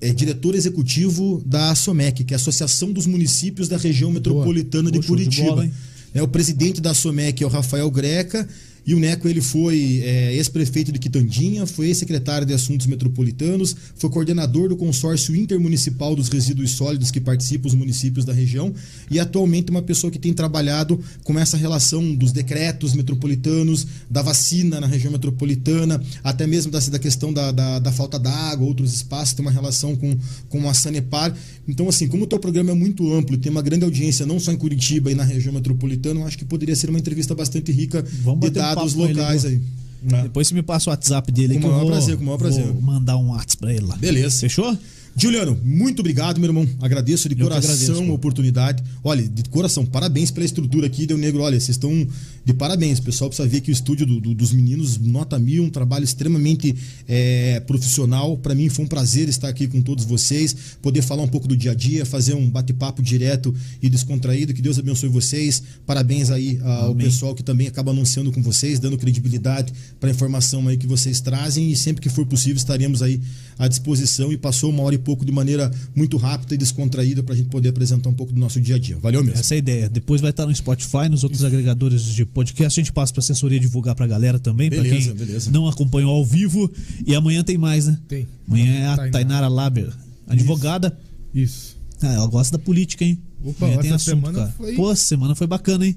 é diretor executivo da SOMEC, que é a Associação dos Municípios da Região Metropolitana de Boa, de Curitiba. bola, É, o presidente da SOMEC é o Rafael Greca. E o Neco ele foi é, ex-prefeito de Quitandinha, foi ex-secretário de Assuntos Metropolitanos, foi coordenador do consórcio intermunicipal dos resíduos sólidos que participa os municípios da região e atualmente uma pessoa que tem trabalhado com essa relação dos decretos metropolitanos, da vacina na região metropolitana, até mesmo da, da questão da, da, da falta d'água, outros espaços, tem uma relação com, com a Sanepar. Então, assim, como o teu programa é muito amplo e tem uma grande audiência não só em Curitiba e na região metropolitana, eu acho que poderia ser uma entrevista bastante rica Vamos de um dados com ele, locais aí. Depois você me passa o WhatsApp dele Com que o eu maior vou, prazer, com o maior prazer. vou mandar um WhatsApp pra ele lá. Beleza. Fechou? Juliano, muito obrigado, meu irmão. Agradeço de Eu coração agradeço, a oportunidade. Olha, de coração, parabéns pela estrutura aqui, Deu Negro. Olha, vocês estão de parabéns. O pessoal precisa ver que o estúdio do- do- dos meninos, nota mil, um trabalho extremamente é, profissional. Para mim foi um prazer estar aqui com todos vocês, poder falar um pouco do dia a dia, fazer um bate-papo direto e descontraído. Que Deus abençoe vocês. Parabéns aí ao Amém. pessoal que também acaba anunciando com vocês, dando credibilidade para a informação aí que vocês trazem e sempre que for possível estaremos aí à disposição e passou uma hora e pouco de maneira muito rápida e descontraída para a gente poder apresentar um pouco do nosso dia a dia. Valeu mesmo. Essa é a ideia. Depois vai estar no Spotify, nos outros agregadores de podcast. A gente passa pra assessoria divulgar pra galera também, pra Beleza, quem beleza. não acompanhou ao vivo. E amanhã tem mais, né? Tem. Amanhã é a Tainara. Tainara Laber, advogada. Isso. Ah, ela gosta da política, hein? Opa, amanhã tem assunto, semana cara. foi- Pô, semana foi bacana, hein?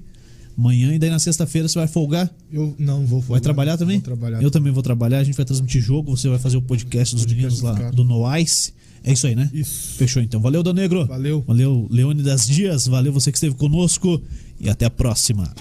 Amanhã e daí na sexta-feira você vai folgar. Eu não vou Vai trabalhar também? Vou trabalhar. Eu também vou trabalhar. A gente vai transmitir jogo. Você vai fazer o podcast dos Podcast meninos lá do Noais. É isso aí, né? Isso. Fechou então. Valeu, Dão Negro. Valeu. Valeu, Leônidas Dias. Valeu você que esteve conosco. E até a próxima.